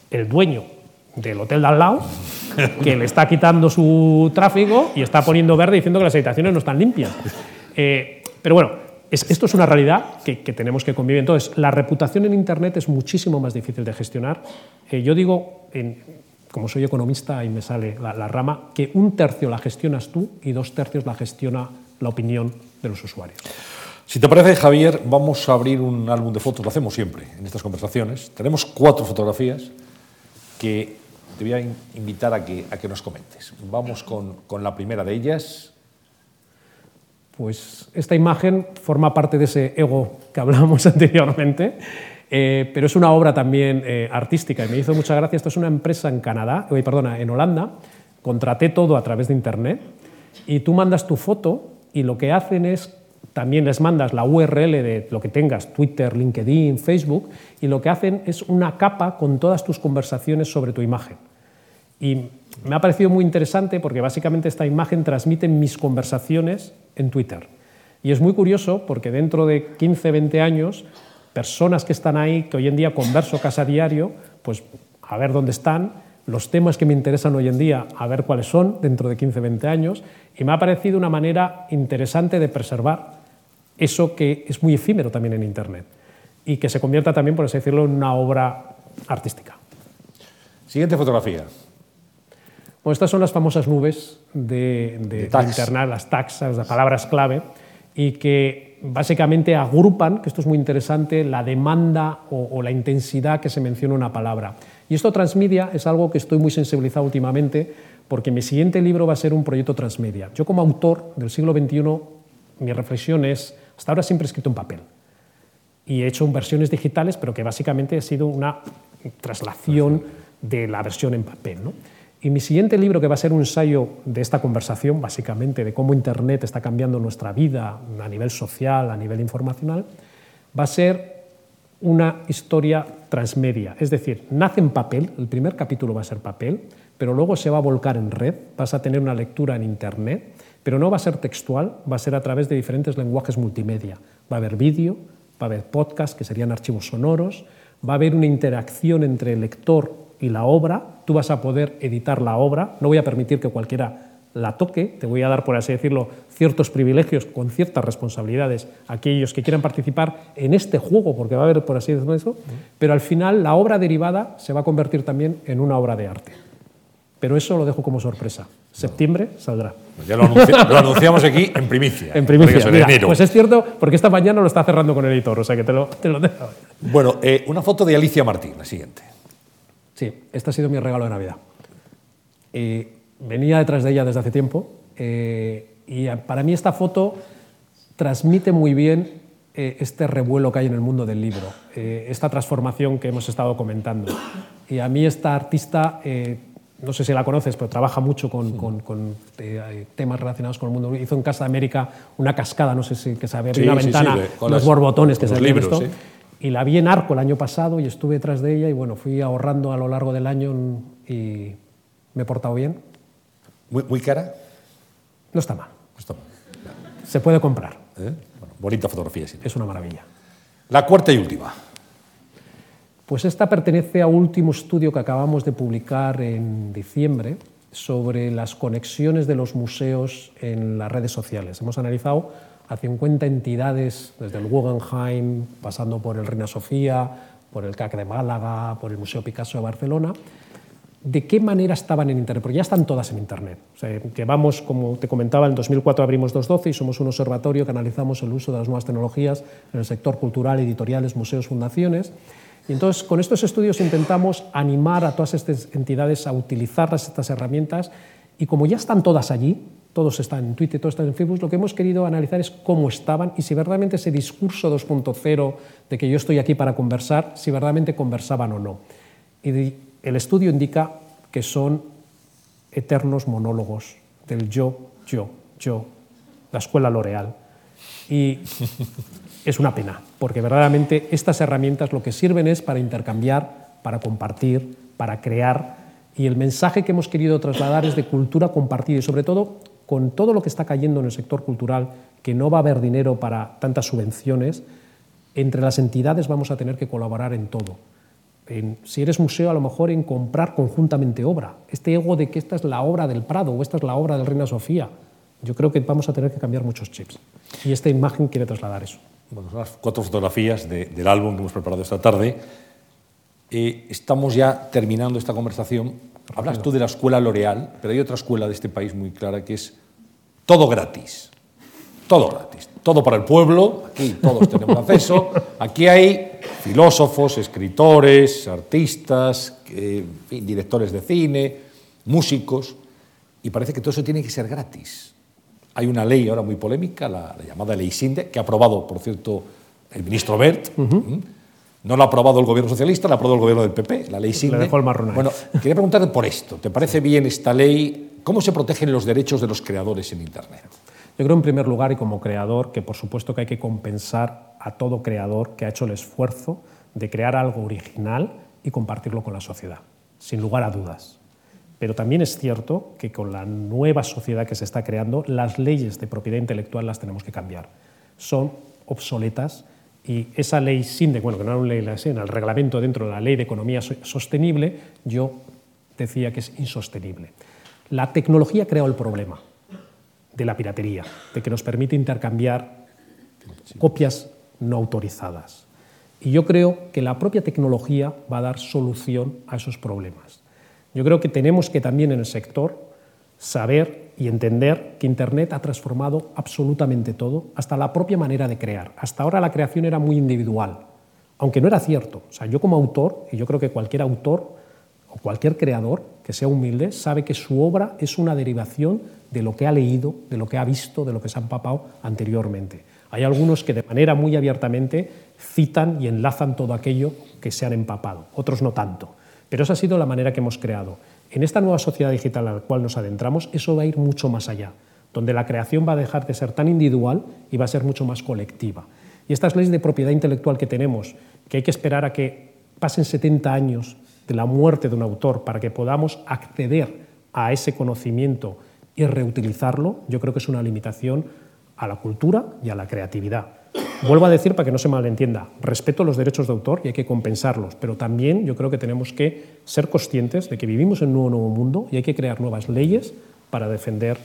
el dueño del hotel de al lado que le está quitando su tráfico y está poniendo verde diciendo que las habitaciones no están limpias. Eh, pero bueno, esto es una realidad que, tenemos que convivir. Entonces, la reputación en Internet es muchísimo más difícil de gestionar. Eh, yo digo, como soy economista y me sale la, rama, que un tercio la gestionas tú y dos tercios la gestiona la opinión de los usuarios. Si te parece, Javier, vamos a abrir un álbum de fotos, lo hacemos siempre en estas conversaciones. Tenemos cuatro fotografías que te voy a invitar a que, a que nos comentes. Vamos con, con la primera de ellas. Pues esta imagen forma parte de ese ego que hablábamos anteriormente eh, pero es una obra también eh, artística y me hizo mucha gracia. Esto es una empresa en Canadá, eh, perdona, en Holanda. Contraté todo a través de Internet y tú mandas tu foto y lo que hacen es también les mandas la URL de lo que tengas, Twitter, LinkedIn, Facebook, y lo que hacen es una capa con todas tus conversaciones sobre tu imagen. Y me ha parecido muy interesante porque básicamente esta imagen transmite mis conversaciones en Twitter. Y es muy curioso porque dentro de 15, 20 años personas que están ahí, que hoy en día converso casa a diario, pues a ver dónde están, los temas que me interesan hoy en día, a ver cuáles son dentro de 15, 20 años, y me ha parecido una manera interesante de preservar eso que es muy efímero también en Internet y que se convierta también, por así decirlo, en una obra artística. Siguiente fotografía. Bueno, estas son las famosas nubes de, de, de Internet, las taxas, las palabras clave, y que básicamente agrupan, que esto es muy interesante, la demanda o, la intensidad que se menciona una palabra. Y esto transmedia es algo que estoy muy sensibilizado últimamente porque mi siguiente libro va a ser un proyecto transmedia. Yo como autor del siglo XXI, mi reflexión es, hasta ahora siempre he escrito en papel y he hecho versiones digitales, pero que básicamente ha sido una traslación de la versión en papel. ¿no? Y mi siguiente libro, que va a ser un ensayo de esta conversación, básicamente, de cómo Internet está cambiando nuestra vida a nivel social, a nivel informacional, va a ser una historia transmedia. Es decir, nace en papel, el primer capítulo va a ser papel, pero luego se va a volcar en red, vas a tener una lectura en Internet, pero no va a ser textual, va a ser a través de diferentes lenguajes multimedia. Va a haber vídeo, va a haber podcast, que serían archivos sonoros, va a haber una interacción entre el lector y la obra, tú vas a poder editar la obra, no voy a permitir que cualquiera la toque, te voy a dar, por así decirlo, ciertos privilegios con ciertas responsabilidades a aquellos que quieran participar en este juego, porque va a haber, por así decirlo, eso, pero al final la obra derivada se va a convertir también en una obra de arte. Pero eso lo dejo como sorpresa. Septiembre saldrá. Pues ya lo, anunciamos aquí en primicia. En primicia. pues es cierto, porque esta mañana lo está cerrando con el editor, o sea que te lo, te lo dejo. Bueno, eh, una foto de Alicia Martín, la siguiente. Sí, este ha sido mi regalo de Navidad. venía detrás de ella desde hace tiempo eh, y para mí esta foto transmite muy bien eh, este revuelo que hay en el mundo del libro, eh, esta transformación que hemos estado comentando. Y a mí esta artista no sé si la conoces, pero trabaja mucho con, eh, temas relacionados con el mundo. Hizo en Casa de América una cascada, no sé si que sabe, una ventana, los borbotones que se libros, esto. Y la vi en Arco el año pasado y estuve detrás de ella y bueno, fui ahorrando a lo largo del año y me he portado bien. ¿Muy, cara? No está mal. Se puede comprar. ¿Eh? bonita fotografía, sí. Es una maravilla. La cuarta y última. Pues esta pertenece a un último estudio que acabamos de publicar en diciembre sobre las conexiones de los museos en las redes sociales. Hemos analizado a 50 entidades, desde el Guggenheim, pasando por el Reina Sofía, por el CAC de Málaga, por el Museo Picasso de Barcelona, de qué manera estaban en Internet, porque ya están todas en Internet. O sea, que vamos, como te comentaba, en 2004 abrimos 212 y somos un observatorio que analizamos el uso de las nuevas tecnologías en el sector cultural, editoriales, museos, fundaciones. Y entonces, con estos estudios intentamos animar a todas estas entidades a utilizar estas herramientas y como ya están todas allí, todos están en Twitter, todos están en Facebook, lo que hemos querido analizar es cómo estaban y si verdaderamente ese discurso 2.0 de que yo estoy aquí para conversar, si verdaderamente conversaban o no. Y el estudio indica que son eternos monólogos del yo, yo, yo, la escuela L'Oreal. Y es una pena, porque verdaderamente estas herramientas lo que sirven es para intercambiar, para compartir, para crear, y el mensaje que hemos querido trasladar es de cultura compartida y sobre todo con todo lo que está cayendo en el sector cultural, que no va a haber dinero para tantas subvenciones, entre las entidades vamos a tener que colaborar en todo. si eres museo, a lo mejor en comprar conjuntamente obra. Este ego de que esta es la obra del Prado o esta es la obra del Reina Sofía. Yo creo que vamos a tener que cambiar muchos chips. Y esta imagen quiere trasladar eso bueno, son las cuatro fotografías del álbum que hemos preparado esta tarde. Eh, estamos ya terminando esta conversación. Hablas tú de la escuela L'Oreal, pero hay otra escuela de este país muy clara que es todo gratis. Todo gratis. Todo para el pueblo. Aquí todos tenemos acceso. Aquí hay filósofos, escritores, artistas, directores de cine, músicos. Y parece que todo eso tiene que ser gratis. Hay una ley ahora muy polémica, la, llamada ley SINDE, que ha aprobado, por cierto, el ministro Bert. No la ha aprobado el gobierno socialista, la ha aprobado el gobierno del PP, la ley SINDE. dejó el bueno, quería preguntarte por esto. ¿Te parece bien esta ley? ¿Cómo se protegen los derechos de los creadores en Internet? Yo creo, en primer lugar, y como creador, que por supuesto que hay que compensar a todo creador que ha hecho el esfuerzo de crear algo original y compartirlo con la sociedad, sin lugar a dudas. Pero también es cierto que con la nueva sociedad que se está creando, las leyes de propiedad intelectual las tenemos que cambiar. Son obsoletas y esa ley SINDE, bueno, que no era una ley en el reglamento dentro de la ley de economía sostenible, yo decía que es insostenible. La tecnología creó el problema de la piratería, de que nos permite intercambiar copias no autorizadas. Y yo creo que la propia tecnología va a dar solución a esos problemas. Yo creo que tenemos que también en el sector saber y entender que Internet ha transformado absolutamente todo, hasta la propia manera de crear. Hasta ahora la creación era muy individual, aunque no era cierto. O sea, yo como autor, y yo creo que cualquier autor o cualquier creador que sea humilde, sabe que su obra es una derivación de lo que ha leído, de lo que ha visto, de lo que se ha empapado anteriormente. Hay algunos que de manera muy abiertamente citan y enlazan todo aquello que se han empapado, otros no tanto. Pero esa ha sido la manera que hemos creado. En esta nueva sociedad digital a la cual nos adentramos, eso va a ir mucho más allá, donde la creación va a dejar de ser tan individual y va a ser mucho más colectiva. Y estas leyes de propiedad intelectual que tenemos, que hay que esperar a que pasen 70 años de la muerte de un autor para que podamos acceder a ese conocimiento y reutilizarlo, yo creo que es una limitación a la cultura y a la creatividad. Vuelvo a decir para que no se malentienda, respeto los derechos de autor y hay que compensarlos, pero también yo creo que tenemos que ser conscientes de que vivimos en un nuevo, mundo y hay que crear nuevas leyes para defender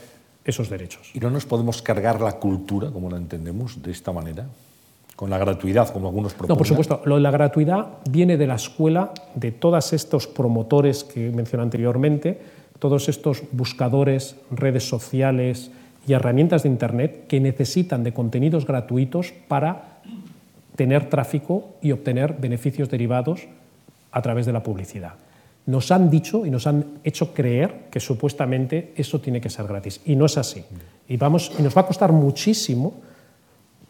esos derechos. ¿Y no nos podemos cargar la cultura, como la entendemos, de esta manera? Con la gratuidad, como algunos proponen. No, por supuesto. Lo de la gratuidad viene de la escuela de todos estos promotores que mencioné anteriormente, todos estos buscadores, redes sociales, y herramientas de Internet que necesitan de contenidos gratuitos para tener tráfico y obtener beneficios derivados a través de la publicidad. Nos han dicho y nos han hecho creer que supuestamente eso tiene que ser gratis y no es así. Y, vamos, y nos va a costar muchísimo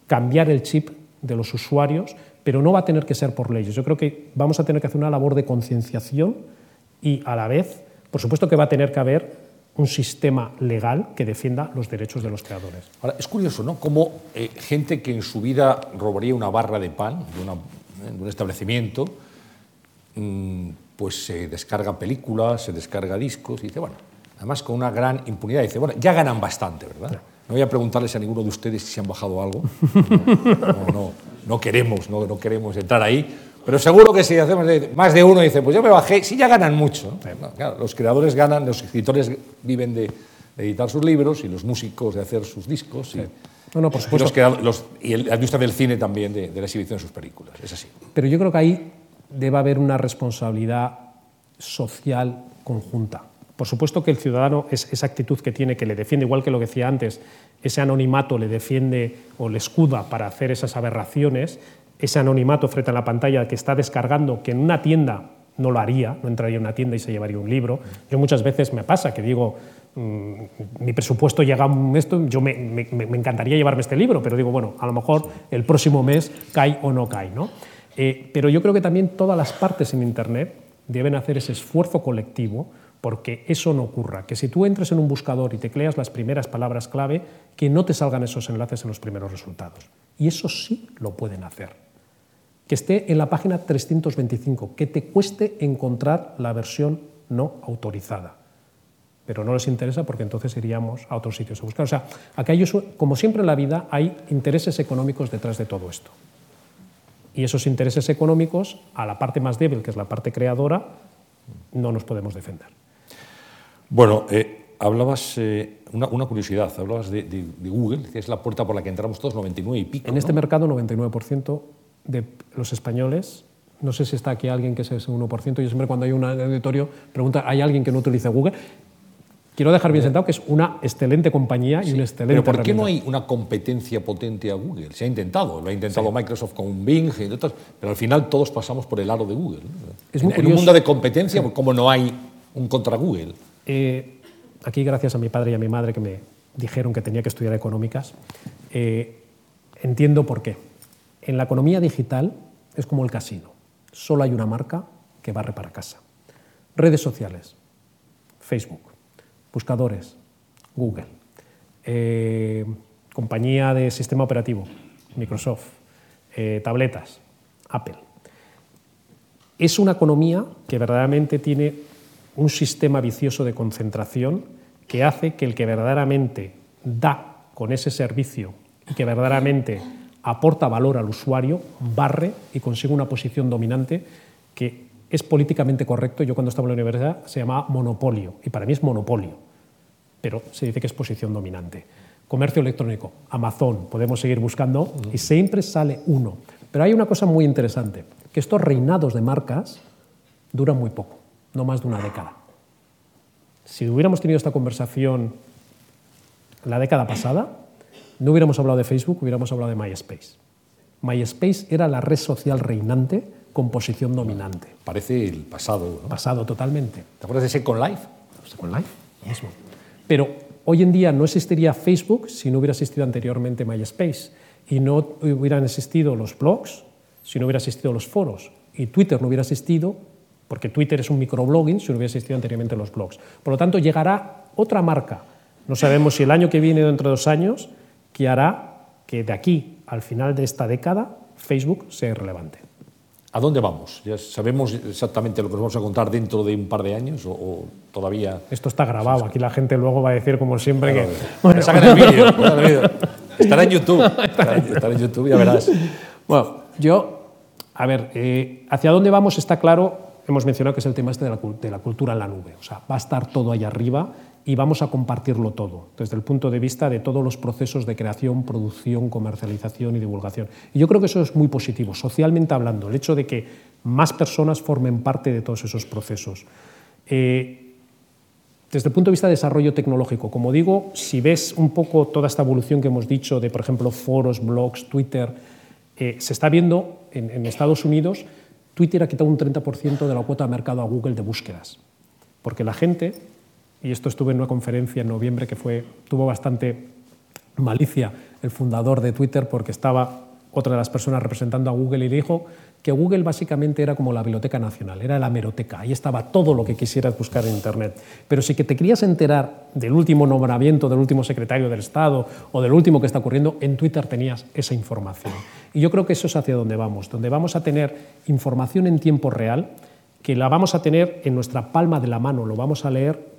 cambiar el chip de los usuarios, pero no va a tener que ser por leyes. Yo creo que vamos a tener que hacer una labor de concienciación y a la vez Por supuesto que va a tener que haber un sistema legal que defienda los derechos de los creadores. Ahora, es curioso, ¿no? Como eh, gente que en su vida robaría una barra de pan de, una, de un establecimiento, mmm, pues se descarga películas, se descarga discos y dice, bueno, además con una gran impunidad, dice, bueno, ya ganan bastante, ¿verdad? No voy a preguntarles a ninguno de ustedes si se han bajado algo. No, no, no queremos, no, no queremos entrar ahí, pero seguro que si hacemos más de uno dice, pues yo me bajé, sí ya ganan mucho. ¿no? Claro, los creadores ganan, los escritores viven de, de, editar sus libros y los músicos de hacer sus discos. Y, no, no, por supuesto. Y, los, los, y la industria del cine también de, de la exhibición de sus películas. Es así. Pero yo creo que ahí debe haber una responsabilidad social conjunta. Por supuesto que el ciudadano es esa actitud que tiene, que le defiende, igual que lo que decía antes, ese anonimato le defiende o le escuda para hacer esas aberraciones, ese anonimato frente a la pantalla que está descargando, que en una tienda no lo haría, no entraría en una tienda y se llevaría un libro. Yo muchas veces me pasa que digo, mmm, mi presupuesto llega a esto, yo me, encantaría llevarme este libro, pero digo, bueno, a lo mejor el próximo mes cae o no cae. ¿no? Eh, pero yo creo que también todas las partes en Internet deben hacer ese esfuerzo colectivo porque eso no ocurra. Que si tú entres en un buscador y tecleas las primeras palabras clave, que no te salgan esos enlaces en los primeros resultados. Y eso sí lo pueden hacer. Que esté en la página 325, que te cueste encontrar la versión no autorizada. Pero no les interesa porque entonces iríamos a otros sitios a buscar. O sea, aquellos, como siempre en la vida, hay intereses económicos detrás de todo esto. Y esos intereses económicos, a la parte más débil, que es la parte creadora, no nos podemos defender. Bueno, eh, hablabas, eh, una, una, curiosidad, hablabas de, de, de, Google, que es la puerta por la que entramos todos, 99 y pico. En ¿no? este mercado, 99% de los españoles, no sé si está aquí alguien que es ese 1%, yo siempre cuando hay un auditorio pregunta, ¿hay alguien que no utilice Google? Quiero dejar bien sentado que es una excelente compañía y sí, un excelente. Pero ¿por qué no hay una competencia potente a Google? Se ha intentado, lo ha intentado sí. Microsoft con Bing y otras, pero al final todos pasamos por el aro de Google. Es muy en, en un mundo de competencia, sí. como no hay un contra Google. Eh, aquí, gracias a mi padre y a mi madre que me dijeron que tenía que estudiar económicas, eh, entiendo por qué. En la economía digital es como el casino. Solo hay una marca que barre para casa. Redes sociales, Facebook, buscadores, Google, eh, compañía de sistema operativo, Microsoft, eh, tabletas, Apple. Es una economía que verdaderamente tiene un sistema vicioso de concentración que hace que el que verdaderamente da con ese servicio y que verdaderamente aporta valor al usuario, barre y consigue una posición dominante que es políticamente correcto. Yo cuando estaba en la universidad se llamaba monopolio y para mí es monopolio, pero se dice que es posición dominante. Comercio electrónico, Amazon, podemos seguir buscando y siempre sale uno. Pero hay una cosa muy interesante, que estos reinados de marcas duran muy poco, no más de una década. Si hubiéramos tenido esta conversación la década pasada, no hubiéramos hablado de Facebook, hubiéramos hablado de MySpace. MySpace era la red social reinante con posición dominante. Parece el pasado. ¿no? Pasado totalmente. ¿Te acuerdas de Second Life? Second Life, mismo. Pero hoy en día no existiría Facebook si no hubiera existido anteriormente MySpace. Y no hubieran existido los blogs si no hubiera existido los foros. Y Twitter no hubiera existido porque Twitter es un microblogging si no hubiera existido anteriormente los blogs. Por lo tanto, llegará otra marca. No sabemos si el año que viene o dentro de dos años, que hará que de aquí al final de esta década Facebook sea relevante. ¿A dónde vamos? ¿Ya sabemos exactamente lo que nos vamos a contar dentro de un par de años o, o todavía...? Esto está grabado. Aquí la gente luego va a decir, como siempre, claro, que... Bueno, sacan el vídeo. Estará en YouTube. Estará en YouTube, ya verás. Bueno, yo... A ver, eh, hacia dónde vamos está claro hemos mencionado que es el tema este de la, de la, cultura en la nube. O sea, va a estar todo ahí arriba y vamos a compartirlo todo, desde el punto de vista de todos los procesos de creación, producción, comercialización y divulgación. Y yo creo que eso es muy positivo, socialmente hablando, el hecho de que más personas formen parte de todos esos procesos. Eh, desde el punto de vista de desarrollo tecnológico, como digo, si ves un poco toda esta evolución que hemos dicho de, por ejemplo, foros, blogs, Twitter, eh, se está viendo en, en Estados Unidos Twitter ha quitado un 30% de la cuota de mercado a Google de búsquedas, porque la gente, y esto estuve en una conferencia en noviembre que fue, tuvo bastante malicia el fundador de Twitter porque estaba otra de las personas representando a Google y dijo que Google básicamente era como la biblioteca nacional, era la meroteca, ahí estaba todo lo que quisieras buscar en Internet. Pero si que te querías enterar del último nombramiento del último secretario del Estado o del último que está ocurriendo, en Twitter tenías esa información. Y yo creo que eso es hacia donde vamos, donde vamos a tener información en tiempo real, que la vamos a tener en nuestra palma de la mano, lo vamos a leer,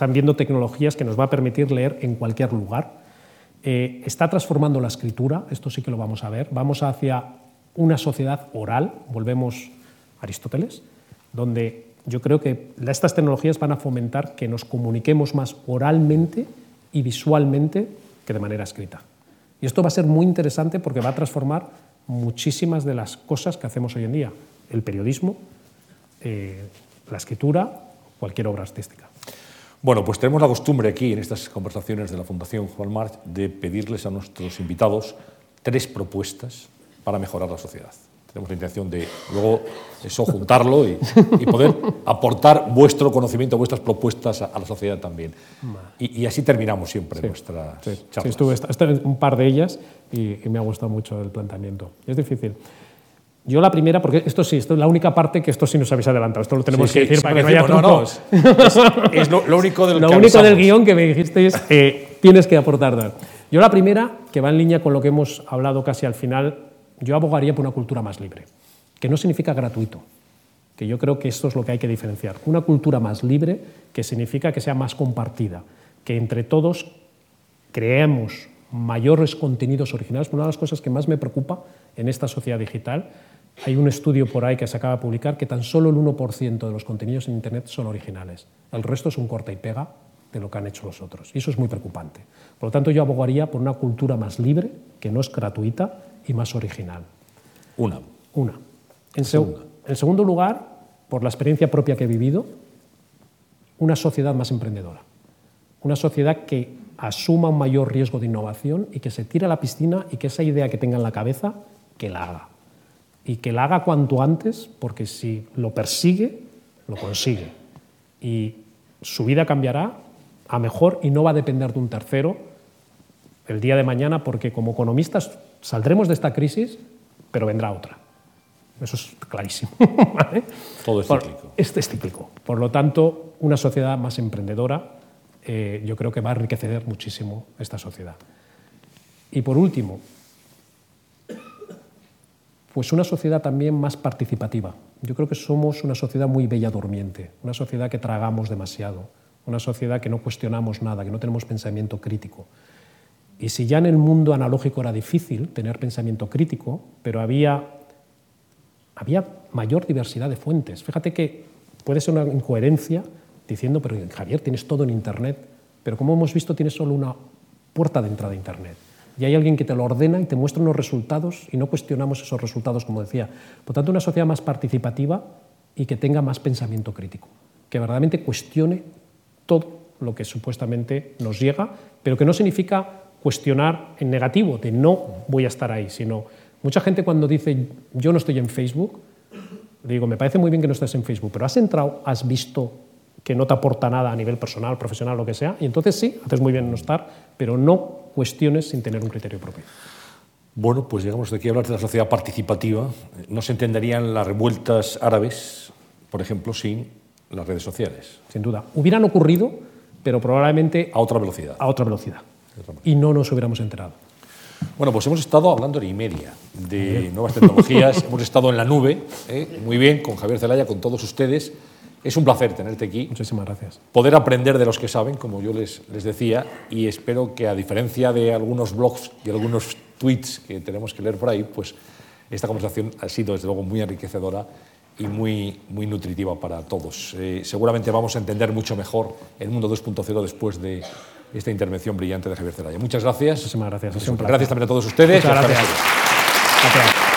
están viendo tecnologías que nos va a permitir leer en cualquier lugar eh, está transformando la escritura, esto sí que lo vamos a ver, vamos hacia una sociedad oral, volvemos a Aristóteles, donde yo creo que estas tecnologías van a fomentar que nos comuniquemos más oralmente y visualmente que de manera escrita. Y esto va a ser muy interesante porque va a transformar muchísimas de las cosas que hacemos hoy en día, el periodismo, eh, la escritura, cualquier obra artística. Bueno, pues tenemos la costumbre aquí, en estas conversaciones de la Fundación Juan March, de pedirles a nuestros invitados tres propuestas para mejorar la sociedad. Tenemos la intención de luego eso juntarlo y, poder aportar vuestro conocimiento, vuestras propuestas a, la sociedad también. Y, así terminamos siempre nuestra nuestras sí. charlas. Sí, estuve, un par de ellas y, y me ha gustado mucho el planteamiento. Es difícil. Yo la primera, porque esto sí, esto es la única parte que esto sí nos habéis adelantado, esto lo tenemos que decir para que no haya no, no, es, lo, único del, lo único del guion que me dijisteis eh, tienes que aportar. Yo la primera, que va en línea con lo que hemos hablado casi al final, yo abogaría por una cultura más libre, que no significa gratuito, que yo creo que esto es lo que hay que diferenciar. Una cultura más libre que significa que sea más compartida, que entre todos creemos mayores contenidos originales. Una de las cosas que más me preocupa en esta sociedad digital hay un estudio por ahí que se acaba de publicar que tan solo el 1% de los contenidos en Internet son originales. El resto es un corta y pega de lo que han hecho los otros. Y eso es muy preocupante. Por lo tanto, yo abogaría por una cultura más libre, que no es gratuita y más original. Una. Una. En, en segundo lugar, por la experiencia propia que he vivido, una sociedad más emprendedora. Una sociedad que asuma un mayor riesgo de innovación y que se tire a la piscina y que esa idea que tenga en la cabeza, que la haga y que la haga cuanto antes, porque si lo persigue, lo consigue. Y su vida cambiará a mejor y no va a depender de un tercero el día de mañana, porque como economistas saldremos de esta crisis, pero vendrá otra. Eso es clarísimo. Todo es cíclico. Este es cíclico. Por lo tanto, una sociedad más emprendedora, eh, yo creo que va a enriquecer muchísimo esta sociedad. Y por último, pues una sociedad también más participativa. Yo creo que somos una sociedad muy bella durmiente, una sociedad que tragamos demasiado, una sociedad que no cuestionamos nada, que no tenemos pensamiento crítico. Y si ya en el mundo analógico era difícil tener pensamiento crítico, pero había, había mayor diversidad de fuentes. Fíjate que puede ser una incoherencia diciendo, pero Javier, tienes todo en Internet, pero como hemos visto, tienes solo una puerta de entrada a Internet y hay alguien que te lo ordena y te muestra unos resultados y no cuestionamos esos resultados, como decía. Por tanto, una sociedad más participativa y que tenga más pensamiento crítico, que verdaderamente cuestione todo lo que supuestamente nos llega, pero que no significa cuestionar en negativo, de no voy a estar ahí, sino mucha gente cuando dice yo no estoy en Facebook, digo, me parece muy bien que no estés en Facebook, pero has entrado, has visto que no te aporta nada a nivel personal, profesional, lo que sea, y entonces sí, haces muy bien en no estar, pero no cuestiones sin tener un criterio propio. Bueno, pues llegamos de aquí a hablar de la sociedad participativa. No se entenderían las revueltas árabes, por ejemplo, sin las redes sociales. Sin duda. Hubieran ocurrido, pero probablemente... A otra velocidad. A otra velocidad. Y no nos hubiéramos enterado. Bueno, pues hemos estado hablando hora y media de nuevas tecnologías, hemos estado en la nube, ¿eh? muy bien, con Javier Zelaya, con todos ustedes. Es un placer tenerte aquí. Muchísimas gracias. Poder aprender de los que saben, como yo les, les decía, y espero que a diferencia de algunos blogs y algunos tweets que tenemos que leer por ahí, pues esta conversación ha sido desde luego muy enriquecedora y muy, muy nutritiva para todos. Eh, seguramente vamos a entender mucho mejor el mundo 2.0 después de esta intervención brillante de Javier Zelaya. Muchas gracias. Muchísimas gracias. Gracias también a todos ustedes. Muchas gracias.